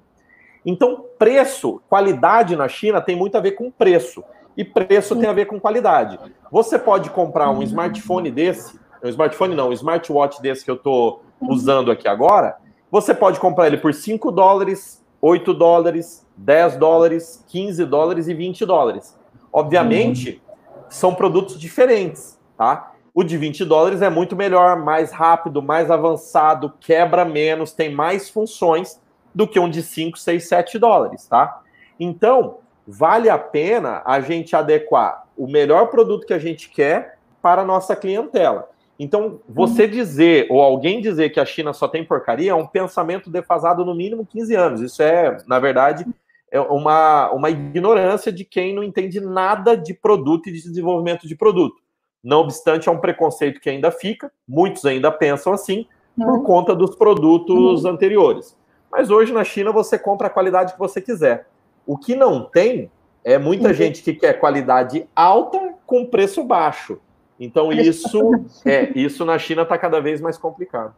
Então, preço, qualidade na China tem muito a ver com preço. E preço tem a ver com qualidade. Você pode comprar um smartphone desse, um smartphone não, um smartwatch desse que eu estou usando aqui agora, você pode comprar ele por 5 dólares, 8 dólares, 10 dólares, 15 dólares e 20 dólares. Obviamente, são produtos diferentes, tá? O de 20 dólares é muito melhor, mais rápido, mais avançado, quebra menos, tem mais funções do que um de 5, 6, 7 dólares, tá? Então, vale a pena a gente adequar o melhor produto que a gente quer para a nossa clientela. Então, você uhum. dizer, ou alguém dizer que a China só tem porcaria, é um pensamento defasado no mínimo 15 anos. Isso é, na verdade, é uma, uma ignorância de quem não entende nada de produto e de desenvolvimento de produto. Não obstante, é um preconceito que ainda fica, muitos ainda pensam assim, uhum. por conta dos produtos uhum. anteriores. Mas hoje na China você compra a qualidade que você quiser. O que não tem é muita uhum. gente que quer qualidade alta com preço baixo. Então isso é isso na China está cada vez mais complicado.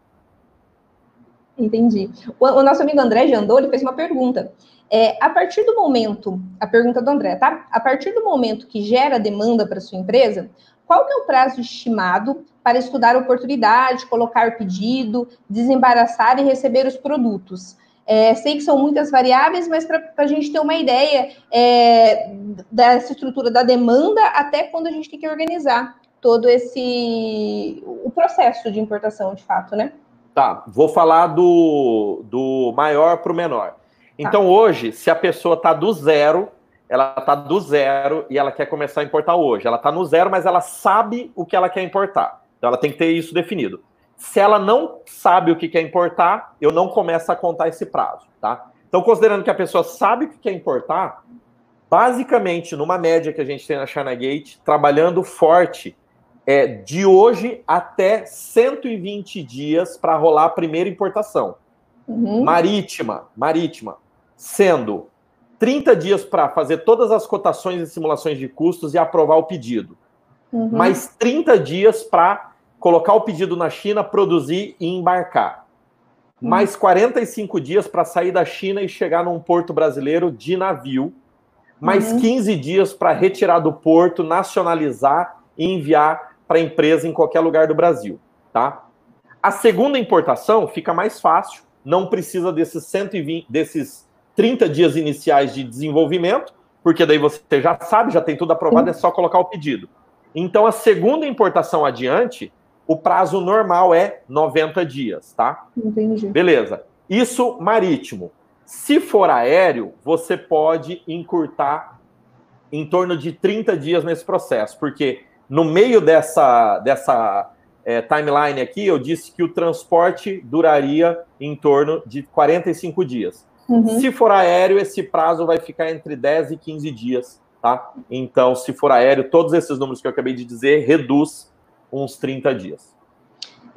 Entendi. O, o, nosso amigo André Jandô, ele fez uma pergunta. É, a partir do momento, a pergunta do André, tá? A partir do momento que gera demanda para sua empresa, qual que é o prazo estimado para estudar oportunidade, colocar pedido, desembaraçar e receber os produtos? É, sei que são muitas variáveis, mas para a gente ter uma ideia é, dessa estrutura da demanda até quando a gente tem que organizar. Todo esse o processo de importação, de fato, né? Tá, vou falar do, do maior para o menor. Tá. Então, tá. hoje, se a pessoa está do zero, ela está do zero e ela quer começar a importar hoje. Ela está no zero, mas ela sabe o que ela quer importar. Então, ela tem que ter isso definido. Se ela não sabe o que quer importar, eu não começo a contar esse prazo, tá? Então, considerando que a pessoa sabe o que quer importar, basicamente, numa média que a gente tem na China Gate, trabalhando forte, é de hoje até 120 dias para rolar a primeira importação. Uhum. Marítima, marítima, sendo 30 dias para fazer todas as cotações e simulações de custos e aprovar o pedido. Uhum. Mais 30 dias para colocar o pedido na China, produzir e embarcar. Uhum. Mais 45 dias para sair da China e chegar num porto brasileiro de navio. Mais uhum. 15 dias para retirar do porto, nacionalizar e enviar para a empresa em qualquer lugar do Brasil, tá? A segunda importação fica mais fácil, não precisa desses 120, desses 30 dias iniciais de desenvolvimento, porque daí você já sabe, já tem tudo aprovado, é só colocar o pedido. Então, a segunda importação adiante, o prazo normal é 90 dias, tá? Entendi. Beleza. Isso marítimo. Se for aéreo, você pode encurtar em torno de 30 dias nesse processo, porque no meio dessa, dessa é, timeline aqui, eu disse que o transporte duraria em torno de 45 dias. Uhum. Se for aéreo, esse prazo vai ficar entre 10 e 15 dias tá? Então, se for aéreo, todos esses números que eu acabei de dizer reduz uns 30 dias.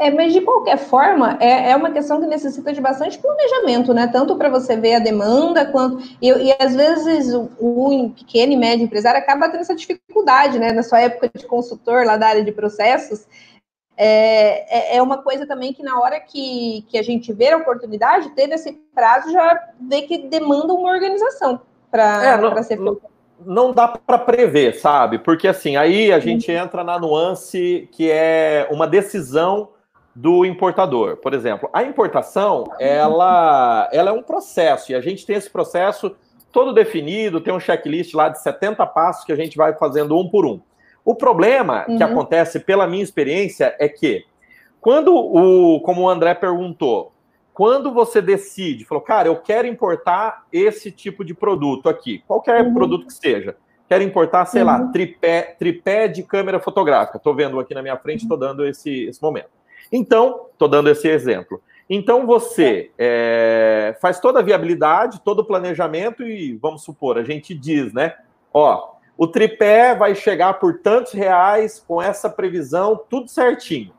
É, mas de qualquer forma, é, é uma questão que necessita de bastante planejamento, né? Tanto para você ver a demanda, quanto. E, e às vezes o, o, pequeno e médio empresário acaba tendo essa dificuldade, né? Na sua época de consultor lá da área de processos, é, é, é uma coisa também que na hora que, que a gente vê a oportunidade, ter esse prazo já vê que demanda uma organização para é, ser feita não dá para prever, sabe? Porque assim, aí a gente entra na nuance que é uma decisão do importador. Por exemplo, a importação, ela, ela é um processo, e a gente tem esse processo todo definido, tem um checklist lá de 70 passos que a gente vai fazendo um por um. O problema uhum. que acontece, pela minha experiência, é que quando o, como o André perguntou, quando você decide, falou, cara, eu quero importar esse tipo de produto aqui, qualquer uhum. produto que seja, quero importar, sei uhum. lá, tripé, tripé de câmera fotográfica. Estou vendo aqui na minha frente, estou dando esse, esse momento. Então, estou dando esse exemplo. Então, você é, faz toda a viabilidade, todo o planejamento e, vamos supor, a gente diz, né? Ó, o tripé vai chegar por tantos reais com essa previsão, tudo certinho.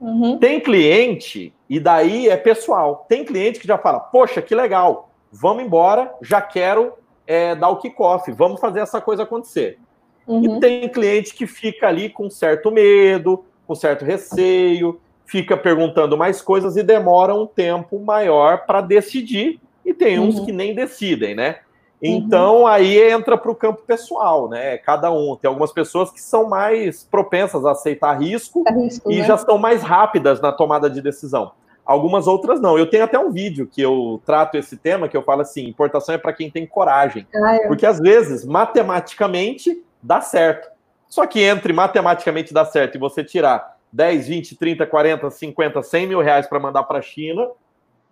Uhum. Tem cliente, e daí é pessoal, tem cliente que já fala, poxa, que legal, vamos embora, já quero é, dar o kickoff, vamos fazer essa coisa acontecer. Uhum. E tem cliente que fica ali com certo medo, com certo receio, fica perguntando mais coisas e demora um tempo maior para decidir, e tem uns uhum. que nem decidem, né? Então uhum. aí entra para o campo pessoal, né? Cada um. Tem algumas pessoas que são mais propensas a aceitar risco, risco e né? já são mais rápidas na tomada de decisão. Algumas outras não. Eu tenho até um vídeo que eu trato esse tema, que eu falo assim: importação é para quem tem coragem. Ah, é. Porque às vezes, matematicamente, dá certo. Só que entre matematicamente dá certo e você tirar 10, 20, 30, 40, 50, 100 mil reais para mandar para a China,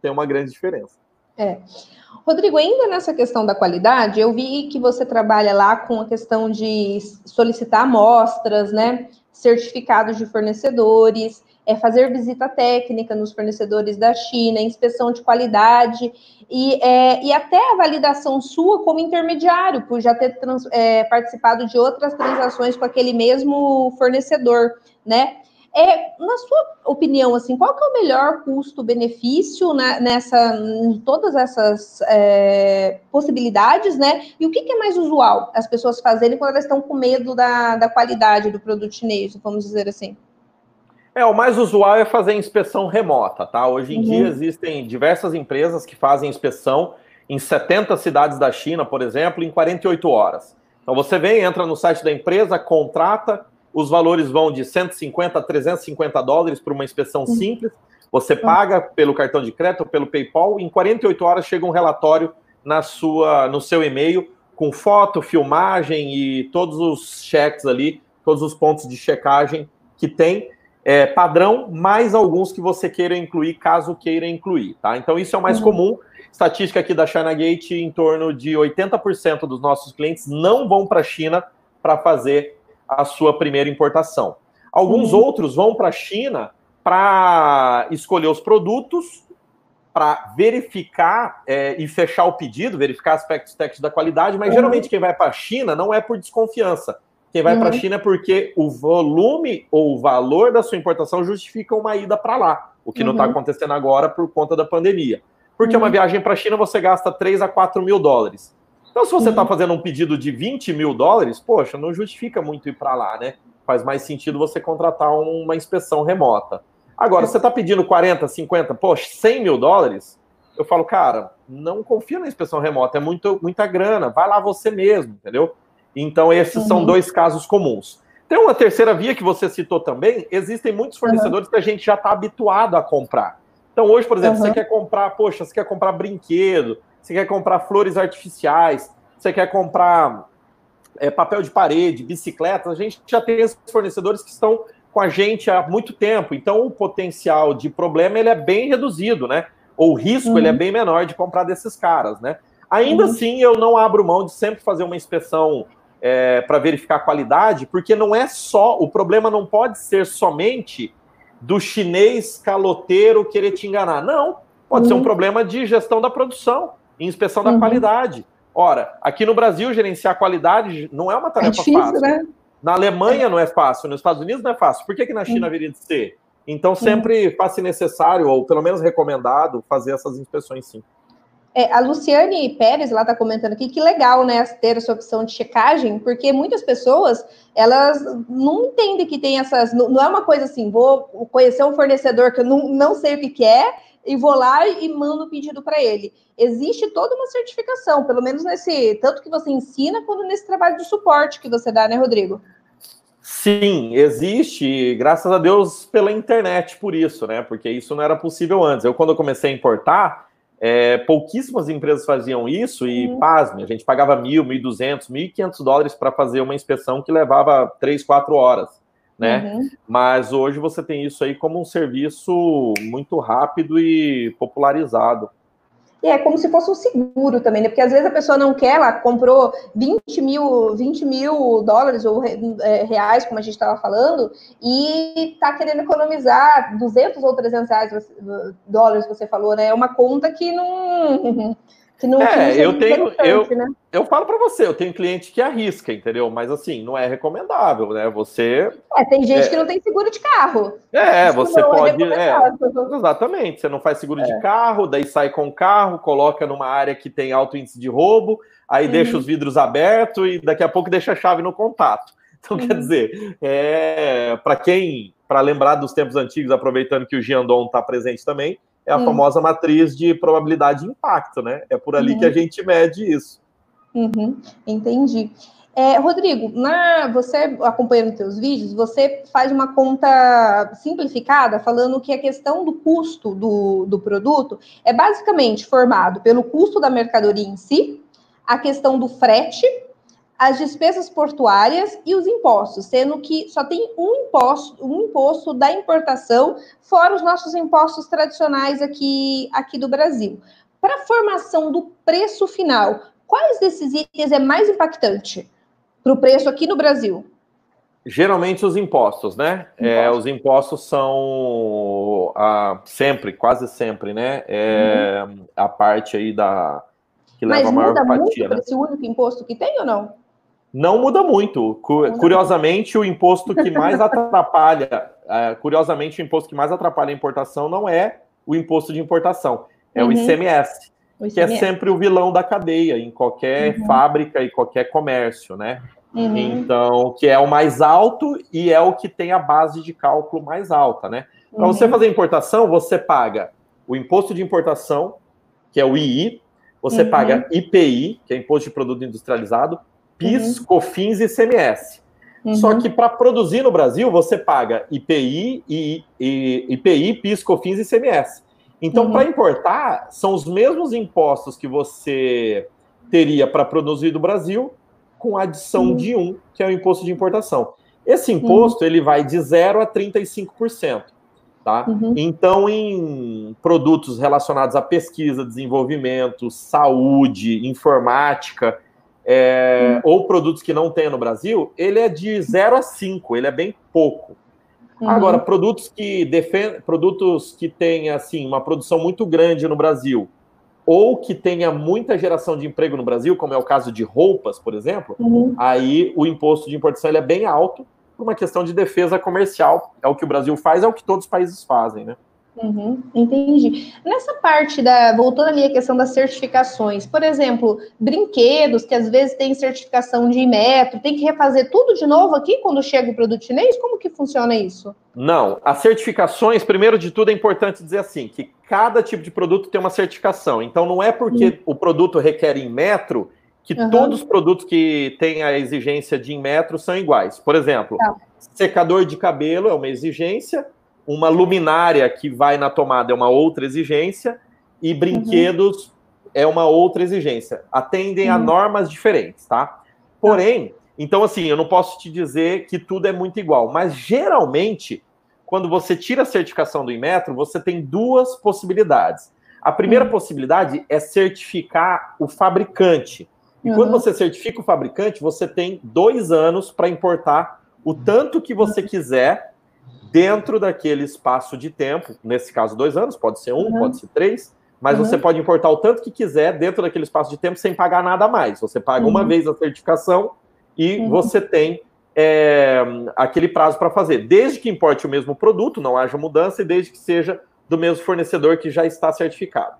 tem uma grande diferença. É. Rodrigo, ainda nessa questão da qualidade, eu vi que você trabalha lá com a questão de solicitar amostras, né? Certificados de fornecedores, é fazer visita técnica nos fornecedores da China, inspeção de qualidade e, é, e até a validação sua como intermediário, por já ter trans, é, participado de outras transações com aquele mesmo fornecedor, né? É, na sua opinião, assim, qual que é o melhor custo-benefício né, nessa, em todas essas é, possibilidades, né? E o que, que, é mais usual as pessoas fazerem quando elas estão com medo da, da qualidade do produto chinês, vamos dizer assim? É, o mais usual é fazer inspeção remota, tá? Hoje em uhum. dia existem diversas empresas que fazem inspeção em 70 cidades da China, por exemplo, em 48 horas. Então você vem, entra no site da empresa, contrata, os valores vão de 150 a 350 dólares para uma inspeção simples. Você paga pelo cartão de crédito ou pelo PayPal. Em 48 horas chega um relatório na sua, no seu e-mail com foto, filmagem e todos os cheques ali, todos os pontos de checagem que tem é, padrão, mais alguns que você queira incluir, caso queira incluir, tá? Então isso é o mais uhum. comum. Estatística aqui da China Gate, em torno de 80% dos nossos clientes não vão para a China para fazer a sua primeira importação. Alguns uhum. outros vão para a China para escolher os produtos, para verificar é, e fechar o pedido, verificar aspectos técnicos da qualidade, mas uhum. geralmente quem vai para a China não é por desconfiança. Quem vai uhum. para a China é porque o volume ou o valor da sua importação justifica uma ida para lá, o que uhum. não está acontecendo agora por conta da pandemia. Porque uma uhum. viagem para a China você gasta 3 a 4 mil dólares. Então, se você está uhum. fazendo um pedido de 20 mil dólares, poxa, não justifica muito ir para lá, né? Faz mais sentido você contratar uma inspeção remota. Agora, você está pedindo 40, 50, poxa, 100 mil dólares? Eu falo, cara, não confia na inspeção remota, é muito, muita grana, vai lá você mesmo, entendeu? Então, esses uhum. são dois casos comuns. Tem uma terceira via que você citou também, existem muitos fornecedores uhum. que a gente já está habituado a comprar. Então, hoje, por exemplo, uhum. você quer comprar, poxa, você quer comprar brinquedo, você quer comprar flores artificiais, você quer comprar é, papel de parede, bicicleta, a gente já tem esses fornecedores que estão com a gente há muito tempo. Então, o potencial de problema ele é bem reduzido, né? Ou o risco uhum. ele é uhum. bem menor de comprar desses caras, né? Ainda uhum. assim, eu não abro mão de sempre fazer uma inspeção é, para verificar a qualidade, porque não é só, o problema não pode ser somente do chinês caloteiro querer te enganar. Não, pode uhum. ser um uhum. problema de gestão da produção, inspeção da uhum. qualidade. Ora, aqui no Brasil, gerenciar qualidade não é uma tarefa é difícil, fácil. Né? Na Alemanha é. não é fácil, nos Estados Unidos não é fácil. Por que, que na China uhum. haveria de ser? Então, sempre faz-se necessário, ou pelo menos recomendado, fazer essas inspeções sim. É, a Luciane Pérez, ela está comentando aqui que legal, né, ter essa opção de checagem, porque muitas pessoas, elas não entendem que tem essas, não, não é uma coisa assim, vou conhecer um fornecedor que eu não, não sei o que, que é, e vou lá e mando o pedido para ele. Existe toda uma certificação, pelo menos nesse, tanto que você ensina, quanto nesse trabalho de suporte que você dá, né, Rodrigo? Sim, existe, graças a Deus, pela internet, por isso, né? Porque isso não era possível antes. Eu, quando eu comecei a importar, é, pouquíssimas empresas faziam isso e, uhum. pasme, a gente pagava mil, mil duzentos, mil e quinhentos dólares para fazer uma inspeção que levava três, quatro horas, né? Uhum. Mas hoje você tem isso aí como um serviço muito rápido e popularizado. E é como se fosse um seguro também, né? Porque às vezes a pessoa não quer, ela comprou 20 mil, 20 mil dólares ou é, reais, como a gente estava falando, e está querendo economizar 200 ou 300 reais, dólares, você falou, né? É uma conta que não que não, é, eu tenho, eu, né? eu falo para você, eu tenho cliente que arrisca, entendeu? Mas assim, não é recomendável, né? Você. É, tem gente é, que não tem seguro de carro. É, você pode. É, exatamente, você não faz seguro de é. carro, daí sai com o carro, coloca numa área que tem alto índice de roubo, aí uhum. deixa os vidros abertos e daqui a pouco deixa a chave no contato. Então, uhum. quer dizer, é, para quem, para lembrar dos tempos antigos, aproveitando que o Giandon está presente também, é a uhum. famosa matriz de probabilidade de impacto, né? É por ali uhum. que a gente mede isso. Uhum. Entendi. É, Rodrigo, na, você acompanhando teus vídeos, você faz uma conta simplificada falando que a questão do custo do, do produto é basicamente formado pelo custo da mercadoria em si, a questão do frete, as despesas portuárias e os impostos, sendo que só tem um imposto, um imposto da importação, fora os nossos impostos tradicionais aqui, aqui do Brasil. Para a formação do preço final, quais desses itens é mais impactante para o preço aqui no Brasil? Geralmente os impostos, né? É, os impostos são ah, sempre, quase sempre, né? É, uhum. A parte aí da que leva Mas a maior muda muito né? esse único imposto que tem ou não? Não muda muito. Curiosamente, o imposto que mais atrapalha, é, curiosamente, o imposto que mais atrapalha a importação não é o imposto de importação, é uhum. o, ICMS, o ICMS, que é sempre o vilão da cadeia em qualquer uhum. fábrica e qualquer comércio, né? Uhum. Então, que é o mais alto e é o que tem a base de cálculo mais alta, né? Para você uhum. fazer importação, você paga o imposto de importação, que é o II, você uhum. paga IPI, que é Imposto de Produto Industrializado, PIS, uhum. COFINS e ICMS. Uhum. Só que para produzir no Brasil, você paga IPI, e, IPI, PIS, COFINS e ICMS. Então, uhum. para importar, são os mesmos impostos que você teria para produzir do Brasil, com adição uhum. de um, que é o imposto de importação. Esse imposto uhum. ele vai de 0 a 35%. Tá? Uhum. Então, em produtos relacionados à pesquisa, desenvolvimento, saúde, informática, é, uhum. ou produtos que não tem no Brasil, ele é de 0 a 5, ele é bem pouco. Uhum. Agora, produtos que defendem, produtos que têm assim uma produção muito grande no Brasil, ou que tenha muita geração de emprego no Brasil, como é o caso de roupas, por exemplo, uhum. aí o imposto de importação ele é bem alto por uma questão de defesa comercial. É o que o Brasil faz, é o que todos os países fazem, né? Uhum, entendi. Nessa parte da. Voltando ali à questão das certificações, por exemplo, brinquedos que às vezes têm certificação de metro, tem que refazer tudo de novo aqui quando chega o produto chinês? Como que funciona isso? Não, as certificações, primeiro de tudo, é importante dizer assim: que cada tipo de produto tem uma certificação. Então, não é porque uhum. o produto requer em metro que uhum. todos os produtos que têm a exigência de em metro são iguais. Por exemplo, tá. secador de cabelo é uma exigência uma luminária que vai na tomada é uma outra exigência, e brinquedos uhum. é uma outra exigência. Atendem uhum. a normas diferentes, tá? Porém, então assim, eu não posso te dizer que tudo é muito igual, mas geralmente, quando você tira a certificação do Inmetro, você tem duas possibilidades. A primeira uhum. possibilidade é certificar o fabricante. E quando uhum. você certifica o fabricante, você tem dois anos para importar o tanto que você uhum. quiser dentro daquele espaço de tempo, nesse caso dois anos, pode ser um, uhum. pode ser três, mas uhum. você pode importar o tanto que quiser dentro daquele espaço de tempo sem pagar nada a mais. Você paga uhum. uma vez a certificação e uhum. você tem é, aquele prazo para fazer, desde que importe o mesmo produto, não haja mudança, e desde que seja do mesmo fornecedor que já está certificado.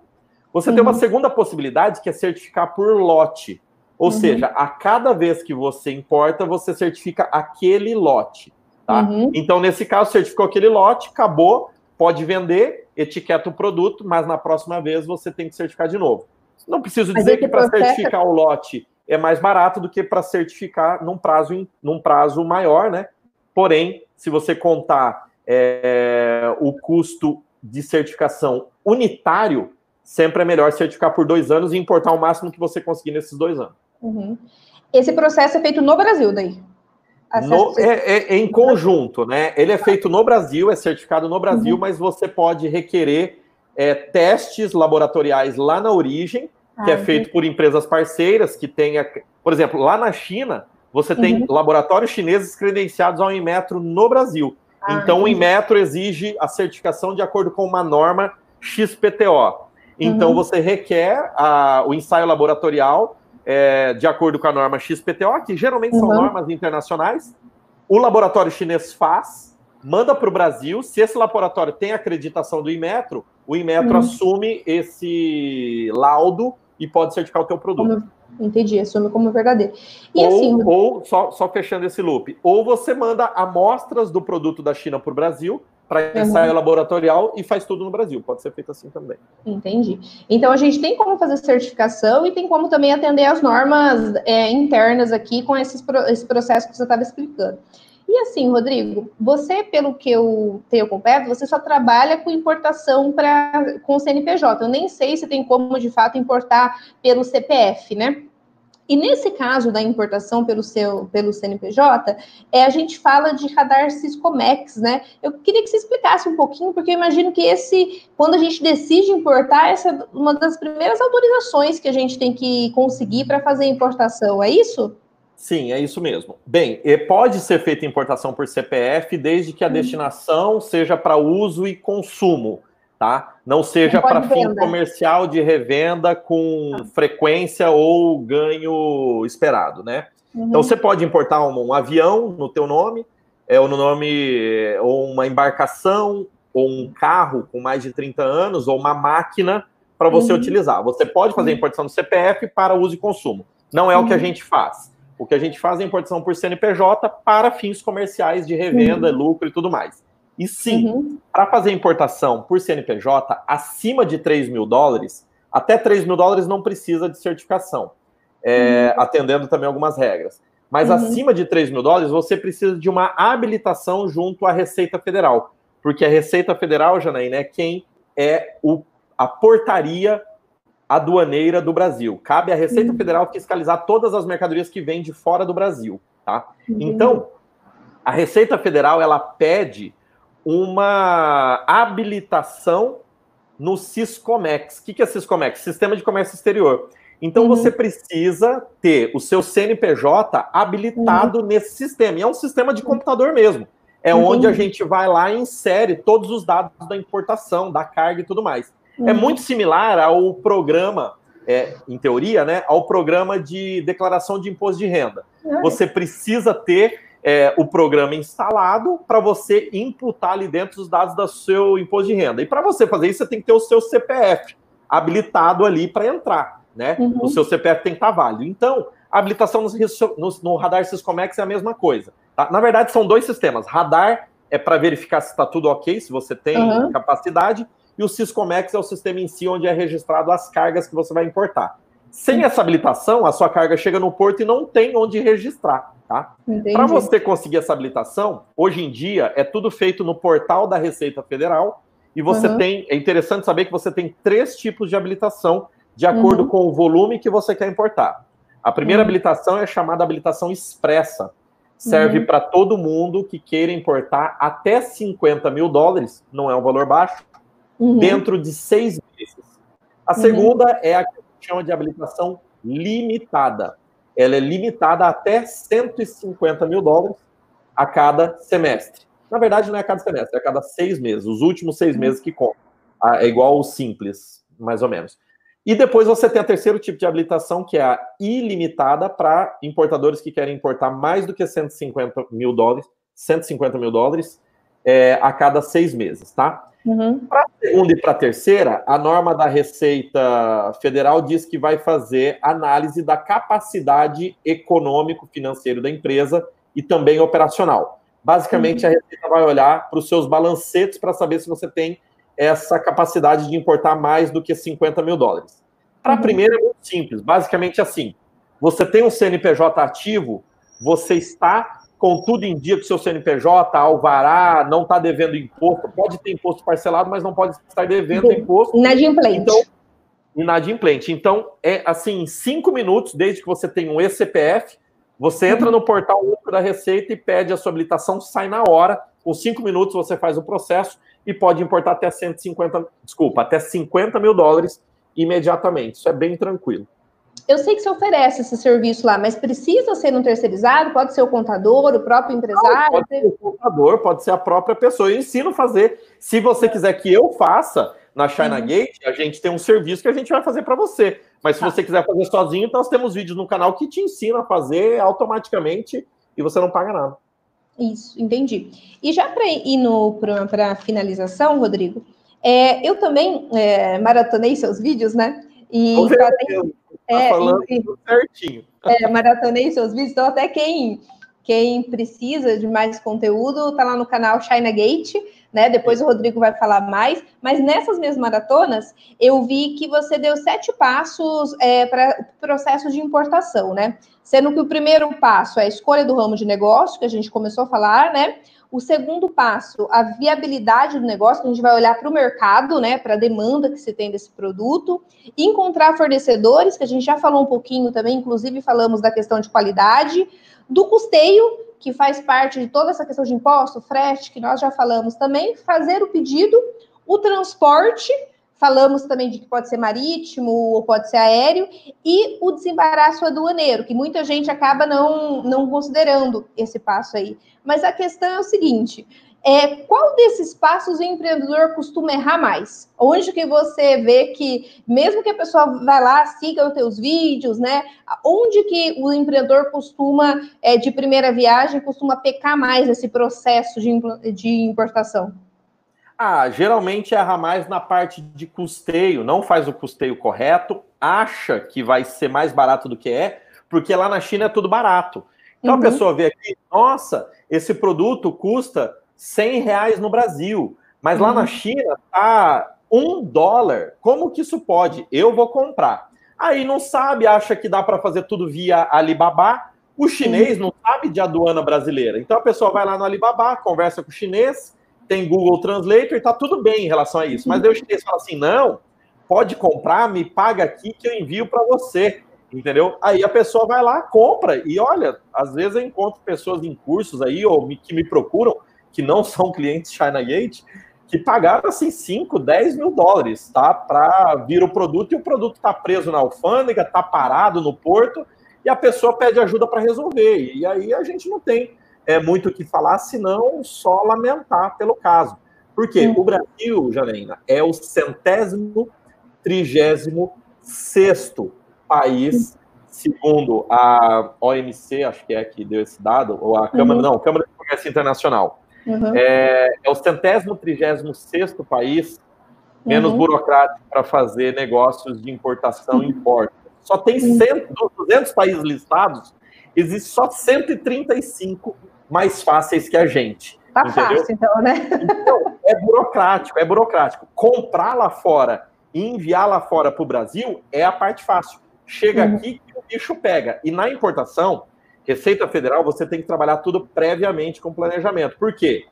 Você tem uma uhum. segunda possibilidade que é certificar por lote. Ou uhum. seja, a cada vez que você importa, você certifica aquele lote. Tá? Uhum. Então, nesse caso, certificou aquele lote, acabou, pode vender, etiqueta o produto, mas na próxima vez você tem que certificar de novo. Não preciso dizer que para certificar o lote é mais barato do que para certificar num prazo, num prazo maior, né? Porém, se você contar é, o custo de certificação unitário, sempre é melhor certificar por dois anos e importar o máximo que você conseguir nesses dois anos. Uhum. Esse processo é feito no Brasil, daí? No, é, é, é, em conjunto, né? Ele é feito no Brasil, é certificado no Brasil, uhum. mas você pode requerer é, testes laboratoriais lá na origem, ah, que é feito por empresas parceiras, que tenha, por exemplo, lá na China, você tem uhum. laboratórios chineses credenciados ao Inmetro no Brasil. Ah, então, o Inmetro exige a certificação de acordo com uma norma XPTO. Então, uhum. você requer a, o ensaio laboratorial é, de acordo com a norma XPTO, que geralmente uhum. são normas internacionais. O laboratório chinês faz, manda para o Brasil. Se esse laboratório tem acreditação do Inmetro, o Inmetro uhum. assume esse laudo e pode certificar o teu produto. Entendi, assume como verdadeiro. E ou, assim, ou só, só fechando esse loop, ou você manda amostras do produto da China para o Brasil, para ensaio uhum. laboratorial e faz tudo no Brasil. Pode ser feito assim também. Entendi. Então a gente tem como fazer certificação e tem como também atender as normas é, internas aqui com esses, esse processo que você estava explicando. E assim, Rodrigo, você, pelo que eu tenho acompanhado, você só trabalha com importação para com o CNPJ. Eu nem sei se tem como, de fato, importar pelo CPF, né? E nesse caso da importação pelo seu pelo CNPJ, é, a gente fala de radar Siscomex, né? Eu queria que você explicasse um pouquinho, porque eu imagino que esse, quando a gente decide importar, essa é uma das primeiras autorizações que a gente tem que conseguir para fazer a importação, é isso? Sim, é isso mesmo. Bem, pode ser feita importação por CPF desde que a hum. destinação seja para uso e consumo tá? Não seja para fim comercial de revenda com ah. frequência ou ganho esperado, né? Uhum. Então você pode importar um, um, avião no teu nome, é, ou no nome, ou uma embarcação, ou um carro com mais de 30 anos, ou uma máquina para você uhum. utilizar. Você pode fazer a uhum. importação do CPF para uso e consumo. Não é o que a uhum. gente faz. O que a gente faz é a importação por CNPJ para fins comerciais de revenda, uhum. lucro e tudo mais. E sim, uhum. para fazer importação por CNPJ acima de 3 mil dólares, até 3 mil dólares não precisa de certificação, é, uhum. atendendo também algumas regras. Mas uhum. acima de 3 mil dólares, você precisa de uma habilitação junto à Receita Federal. Porque a Receita Federal, Janaína, é quem é o, a portaria aduaneira do Brasil. Cabe à Receita uhum. Federal fiscalizar todas as mercadorias que vêm de fora do Brasil. Tá? Então, a Receita Federal ela pede uma habilitação no Siscomex. O que é Siscomex? Sistema de Comércio Exterior. Então uhum. você precisa ter o seu CNPJ habilitado uhum. nesse sistema. E é um sistema de computador mesmo. É uhum. onde a gente vai lá e insere todos os dados da importação, da carga e tudo mais. É uhum. muito similar ao programa, é, em teoria, né, ao programa de declaração de imposto de renda. Você precisa ter é, o programa instalado para você imputar ali dentro os dados do seu imposto de renda. E para você fazer isso, você tem que ter o seu CPF habilitado ali para entrar, né? Uhum. O seu CPF tem que estar válido. Então, a habilitação no, no, no radar Syscomex é a mesma coisa. Tá? Na verdade, são dois sistemas. Radar é para verificar se está tudo ok, se você tem uhum. capacidade, e o Syscomex é o sistema em si onde é registrado as cargas que você vai importar. Sem essa habilitação, a sua carga chega no porto e não tem onde registrar. Tá? Para você conseguir essa habilitação, hoje em dia é tudo feito no portal da Receita Federal e você uhum. tem, é interessante saber que você tem três tipos de habilitação de acordo uhum. com o volume que você quer importar. A primeira uhum. habilitação é chamada habilitação expressa. Serve uhum. para todo mundo que queira importar até 50 mil dólares, não é um valor baixo, uhum. dentro de seis meses. A segunda é a que chama de habilitação limitada ela é limitada até 150 mil dólares a cada semestre. Na verdade, não é a cada semestre, é a cada seis meses, os últimos seis meses que contam. É igual o simples, mais ou menos. E depois você tem o terceiro tipo de habilitação, que é a ilimitada para importadores que querem importar mais do que 150 mil dólares, 150 mil dólares é, a cada seis meses, tá? Uhum. Para a segunda e para a terceira, a norma da Receita Federal diz que vai fazer análise da capacidade econômico-financeira da empresa e também operacional. Basicamente, uhum. a Receita vai olhar para os seus balancetes para saber se você tem essa capacidade de importar mais do que 50 mil dólares. Para a uhum. primeira, é muito simples. Basicamente, assim: você tem um CNPJ ativo, você está com tudo em dia com seu CNPJ, alvará, não está devendo imposto, pode ter imposto parcelado, mas não pode estar devendo imposto. Inadimplente. Então, inadimplente. Então, é assim, em cinco minutos, desde que você tem um ECPF, você entra uhum. no portal único da Receita e pede a sua habilitação, sai na hora. Com cinco minutos você faz o processo e pode importar até 150, desculpa, até 50 mil dólares imediatamente. Isso é bem tranquilo eu sei que você oferece esse serviço lá, mas precisa ser um terceirizado? Pode ser o contador, o próprio empresário? Não, pode ser o contador, pode ser a própria pessoa. Eu ensino a fazer. Se você quiser que eu faça na China uhum. Gate, a gente tem um serviço que a gente vai fazer para você. Mas se tá. você quiser fazer sozinho, nós temos vídeos no canal que te ensina a fazer automaticamente e você não paga nada. Isso, entendi. E já para ir para a finalização, Rodrigo, é, eu também é, maratonei seus vídeos, né? E é, falando certinho. É, maratonei seus vídeos, então até quem, quem precisa de mais conteúdo, tá lá no canal China Gate, né? Depois o Rodrigo vai falar mais, mas nessas mesmas maratonas eu vi que você deu sete passos é, para o processo de importação, né? Sendo que o primeiro passo é a escolha do ramo de negócio, que a gente começou a falar, né? O segundo passo, a viabilidade do negócio, a gente vai olhar para o mercado, né, para a demanda que se tem desse produto, encontrar fornecedores, que a gente já falou um pouquinho também, inclusive falamos da questão de qualidade, do custeio, que faz parte de toda essa questão de imposto, frete, que nós já falamos também, fazer o pedido, o transporte, Falamos também de que pode ser marítimo ou pode ser aéreo, e o desembaraço aduaneiro, que muita gente acaba não, não considerando esse passo aí. Mas a questão é o seguinte: é, qual desses passos o empreendedor costuma errar mais? Onde que você vê que, mesmo que a pessoa vá lá, siga os teus vídeos, né? Onde que o empreendedor costuma, é, de primeira viagem, costuma pecar mais esse processo de, de importação? Ah, geralmente erra mais na parte de custeio, não faz o custeio correto, acha que vai ser mais barato do que é, porque lá na China é tudo barato. Então uhum. a pessoa vê aqui, nossa, esse produto custa 100 reais no Brasil, mas uhum. lá na uhum. China tá um dólar. Como que isso pode? Eu vou comprar. Aí não sabe, acha que dá para fazer tudo via Alibaba. O chinês uhum. não sabe de aduana brasileira. Então a pessoa vai lá no Alibaba, conversa com o chinês, tem Google Translator e tá tudo bem em relação a isso. Mas Deus te fala assim: não, pode comprar, me paga aqui que eu envio para você. Entendeu? Aí a pessoa vai lá, compra, e olha, às vezes eu encontro pessoas em cursos aí, ou me, que me procuram, que não são clientes China Gate, que pagaram assim 5, 10 mil dólares, tá? Para vir o produto e o produto está preso na alfândega, está parado no porto, e a pessoa pede ajuda para resolver. E aí a gente não tem é, muito o que falar, senão só lamentar pelo caso. Porque o Brasil, Janaína, é o centésimo, trigésimo sexto país, segundo a OMC, acho que é que deu esse dado, ou a Câmara, uhum. não, Câmara de Comércio Internacional. Uhum. É, é, o centésimo, trigésimo sexto país menos uhum. burocrático para fazer negócios de importação e importação. Só tem 100, 200 países listados, existe só 135 mais fáceis que a gente. Tá entendeu? fácil, então, né? Então, é burocrático, é burocrático. Comprar lá fora e enviar lá fora para o Brasil é a parte fácil. Chega uhum. aqui e o bicho pega. E na importação, Receita Federal, você tem que trabalhar tudo previamente com planejamento. Por quê?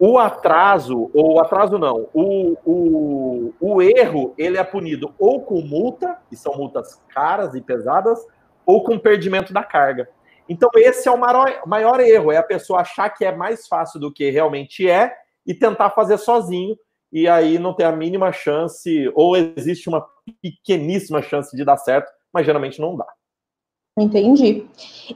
O atraso, ou o atraso não, o, o, o erro, ele é punido ou com multa, e são multas caras e pesadas, ou com perdimento da carga. Então, esse é o maior, erro, é a pessoa achar que é mais fácil do que realmente é e tentar fazer sozinho, e aí não ter a mínima chance, ou existe uma pequeníssima chance de dar certo, mas geralmente não dá. Entendi.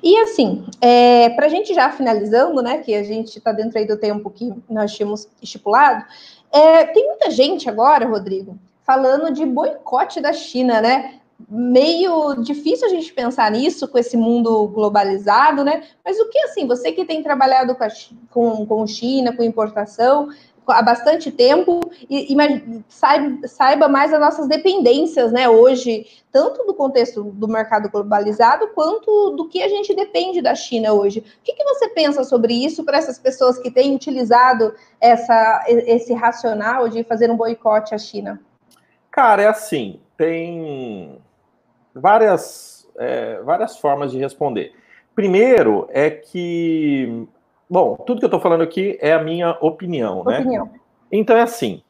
E assim, é, para a gente já finalizando, né, que a gente está dentro aí do tempo que nós tínhamos estipulado, é, tem muita gente agora, Rodrigo, falando de boicote da China, né? Meio difícil a gente pensar nisso com esse mundo globalizado, né? Mas o que assim, você que tem trabalhado com, a, com, com China, com importação, há bastante tempo e, e saiba, saiba, mais as nossas dependências, né, hoje, tanto do contexto do mercado globalizado, quanto do que a gente depende da China hoje. O que, que você pensa sobre isso para essas pessoas que têm utilizado essa, esse racional de fazer um boicote à China? Cara, é assim, tem várias, é, várias formas de responder. Primeiro é que Bom, tudo que eu estou falando aqui é a minha opinião, né? Opinião. Então é assim,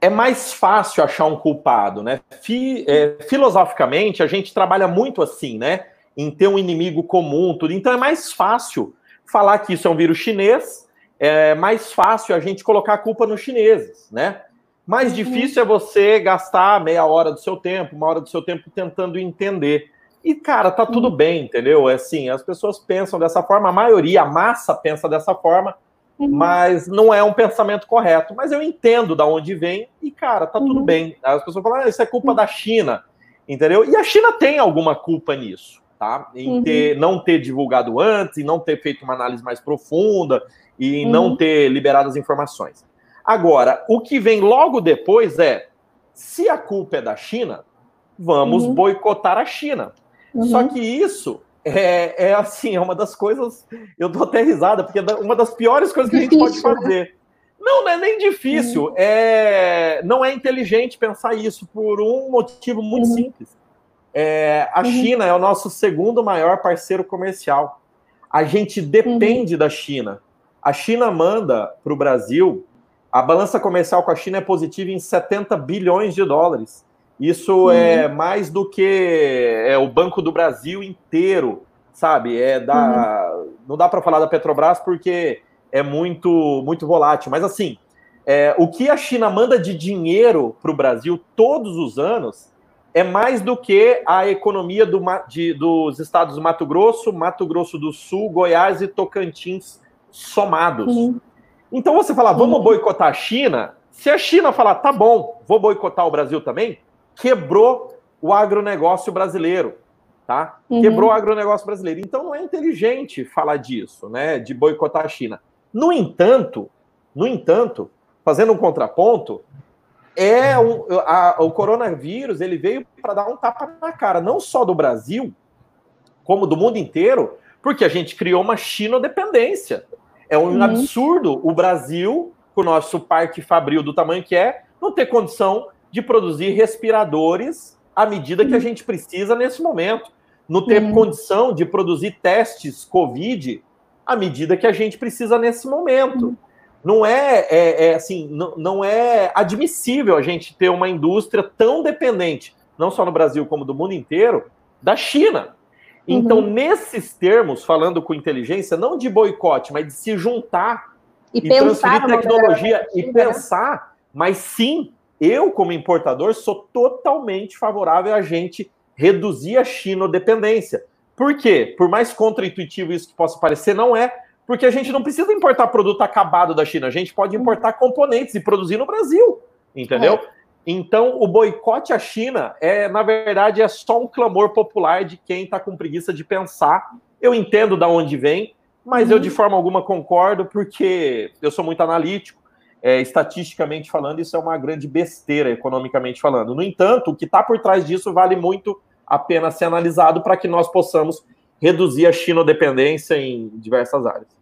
é mais fácil achar um culpado, né? Fi, é, filosoficamente, a gente trabalha muito assim, né? Em ter um inimigo comum, tudo. Então é mais fácil falar que isso é um vírus chinês, é mais fácil a gente colocar a culpa nos chineses, né? Mais uhum. difícil é você gastar meia hora do seu tempo, uma hora do seu tempo tentando entender. E, cara, tá tudo bem, entendeu? É assim, as pessoas pensam dessa forma, a maioria, a massa pensa dessa forma, uhum. mas não é um pensamento correto. Mas eu entendo da onde vem e, cara, tá tudo uhum. bem. As pessoas falam, ah, isso é culpa da China, entendeu? E a China tem alguma culpa nisso, tá? Em uhum. ter, não ter divulgado antes, em não ter feito uma análise mais profunda e em não uhum. ter liberado as informações. Agora, o que vem logo depois é, se a culpa é da China, vamos uhum. boicotar a China. Uhum. Só que isso é, é, assim, é uma das coisas. Eu dou até risada, porque é uma das piores coisas que a gente pode fazer. Né? Não, não é nem difícil. Uhum. É, não é inteligente pensar isso por um motivo muito uhum. simples. É, a uhum. China é o nosso segundo maior parceiro comercial. A gente depende uhum. da China. A China manda para o Brasil. A balança comercial com a China é positiva em 70 bilhões de dólares. Isso uhum. é mais do que é o Banco do Brasil inteiro, sabe? É da, uhum. Não dá para falar da Petrobras porque é muito, muito volátil. Mas assim, é, o que a China manda de dinheiro para o Brasil todos os anos é mais do que a economia do, de, dos estados do Mato Grosso, Mato Grosso do Sul, Goiás e Tocantins somados. Uhum. Então você fala, vamos boicotar a China? Se a China falar, tá bom, vou boicotar o Brasil também, quebrou o agronegócio brasileiro, tá? Uhum. Quebrou o agronegócio brasileiro. Então não é inteligente falar disso, né? De boicotar a China. No entanto, no entanto, fazendo um contraponto, é um, a, o coronavírus ele veio para dar um tapa na cara, não só do Brasil, como do mundo inteiro, porque a gente criou uma China-dependência. É um uhum. absurdo o Brasil, com o nosso parque fabril do tamanho que é, não ter condição de produzir respiradores à medida que a gente precisa nesse momento, não ter uhum. condição de produzir testes COVID à medida que a gente precisa nesse momento. Não é, é, é assim, não, não é admissível a gente ter uma indústria tão dependente, não só no Brasil como do mundo inteiro, da China. Então, uhum. nesses termos, falando com inteligência, não de boicote, mas de se juntar e, e transferir tecnologia e né? pensar, mas sim, eu, como importador, sou totalmente favorável a gente reduzir a chinodependência. Por quê? Por mais contraintuitivo isso que possa parecer, não é, porque a gente não precisa importar produto acabado da China, a gente pode importar componentes e produzir no Brasil, entendeu? É. Então, o boicote à China é, na verdade, é só um clamor popular de quem está com preguiça de pensar. Eu entendo da onde vem, mas uhum. eu de forma alguma concordo, porque eu sou muito analítico. É, estatisticamente falando, isso é uma grande besteira, economicamente falando. No entanto, o que está por trás disso vale muito a pena ser analisado para que nós possamos reduzir a chinodependência em diversas áreas.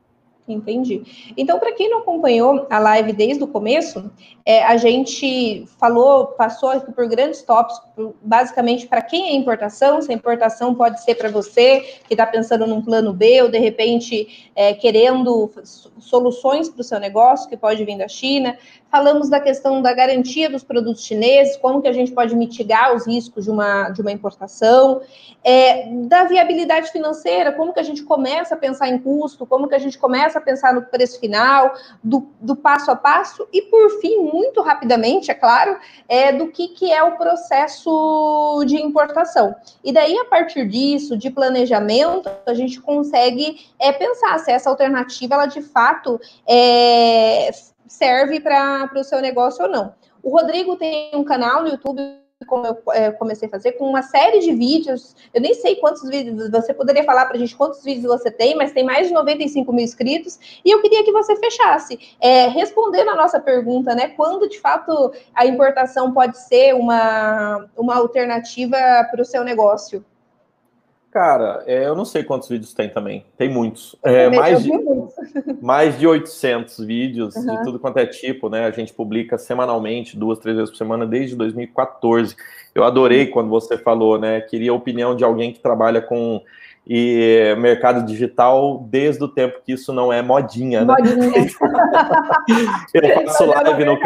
Entendi. Então, para quem não acompanhou a live desde o começo, é, a gente falou, passou aqui por grandes tópicos, basicamente para quem é importação, se a importação pode ser para você que está pensando num plano B ou de repente é, querendo soluções para o seu negócio que pode vir da China. Falamos da questão da garantia dos produtos chineses, como que a gente pode mitigar os riscos de uma, de uma importação, é, da viabilidade financeira, como que a gente começa a pensar em custo, como que a gente começa a pensar no preço final, do, do passo a passo, e por fim, muito rapidamente, é claro, é, do que, que é o processo de importação. E daí, a partir disso, de planejamento, a gente consegue é, pensar se essa alternativa, ela de fato é, serve para o seu negócio ou não. O Rodrigo tem um canal no YouTube, como eu é, comecei a fazer, com uma série de vídeos. Eu nem sei quantos vídeos, você poderia falar para a gente quantos vídeos você tem, mas tem mais de 95 mil inscritos. E eu queria que você fechasse, é, respondendo a nossa pergunta, né? Quando de fato a importação pode ser uma, uma alternativa para o seu negócio? Cara, é, eu não sei quantos vídeos tem também. Tem muitos. É, mais, de, mais de 800 vídeos uhum. de tudo quanto é tipo, né? A gente publica semanalmente, duas, três vezes por semana, desde 2014. Eu adorei uhum. quando você falou, né? Queria a opinião de alguém que trabalha com e mercado digital desde o tempo que isso não é modinha, né? Modinha. eu, faço live no,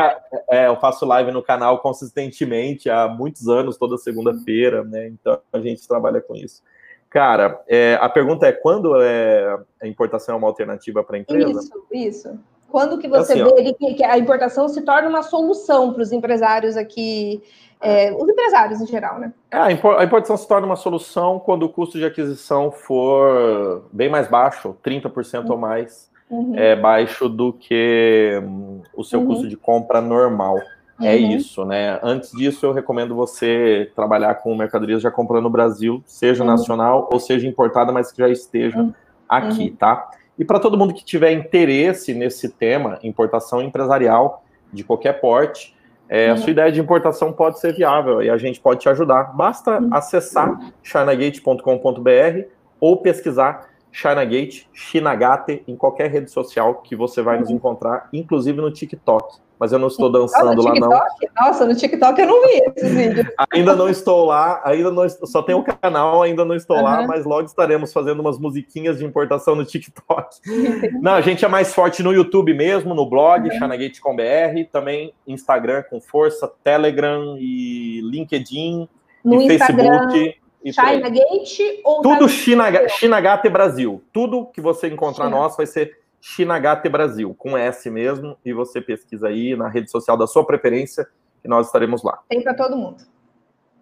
é, eu faço live no canal consistentemente há muitos anos, toda segunda-feira, né? Então a gente trabalha com isso. Cara, é, a pergunta é quando é, a importação é uma alternativa para a empresa? Isso, isso. Quando que você assim, vê que, que, a importação se torna uma solução para os empresários aqui, é, os empresários em geral, né? É, a importação se torna uma solução quando o custo de aquisição for bem mais baixo, 30% uhum. ou mais uhum. é, baixo do que hum, o seu uhum. custo de compra normal. É uhum. isso, né? Antes disso, eu recomendo você trabalhar com mercadorias já comprando no Brasil, seja uhum. nacional ou seja importada, mas que já esteja uhum. aqui, uhum. tá? E para todo mundo que tiver interesse nesse tema, importação empresarial de qualquer porte, é, a uhum. sua ideia de importação pode ser viável e a gente pode te ajudar. Basta uhum. acessar chinagate.com.br ou pesquisar Chinagate, Shinagate, em qualquer rede social que você vai nos encontrar, inclusive no TikTok mas eu não estou dançando lá, não. Nossa, no TikTok eu não vi esses vídeos. ainda não estou lá, ainda não só tem o canal, ainda não estou uhum. lá, mas logo estaremos fazendo umas musiquinhas de importação no TikTok. não, a gente é mais forte no YouTube mesmo, no blog, uhum. Chanagate.com.br, também Instagram com força, Telegram e LinkedIn no e Instagram... Facebook. Chinagate ou tudo China, Chinagate Brasil. Tudo que você encontrar China. nosso vai ser Shinagate Brasil, com S mesmo, e você pesquisa aí na rede social da sua preferência, que nós estaremos lá. Tem para todo mundo.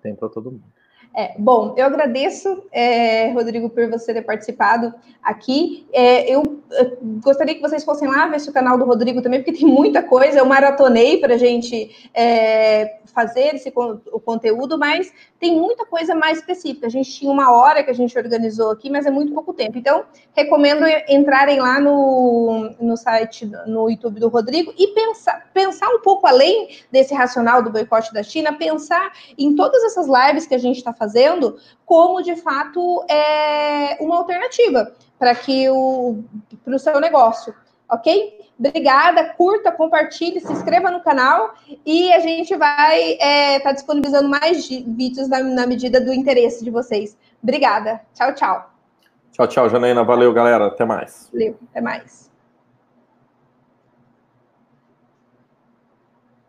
Tem para todo mundo. É, bom, eu agradeço, é, Rodrigo, por você ter participado aqui. É, eu, eu, gostaria que vocês fossem lá ver o canal do Rodrigo também, porque tem muita coisa. Eu maratonei para a gente é, fazer esse o conteúdo, mas tem muita coisa mais específica. A gente tinha uma hora que a gente organizou aqui, mas é muito pouco tempo. Então, recomendo entrarem lá no, no site, no YouTube do Rodrigo e pensar, pensar um pouco além desse racional do boicote da China, pensar em todas essas lives que a gente está fazendo como, de fato, é uma alternativa para que o para o seu negócio, ok? Obrigada, curta, compartilhe, se inscreva no canal e a gente vai estar é, tá disponibilizando mais vídeos na, na medida do interesse de vocês. Obrigada. Tchau, tchau. Tchau, tchau, Janaína. Valeu, galera. Até mais. Valeu, até mais.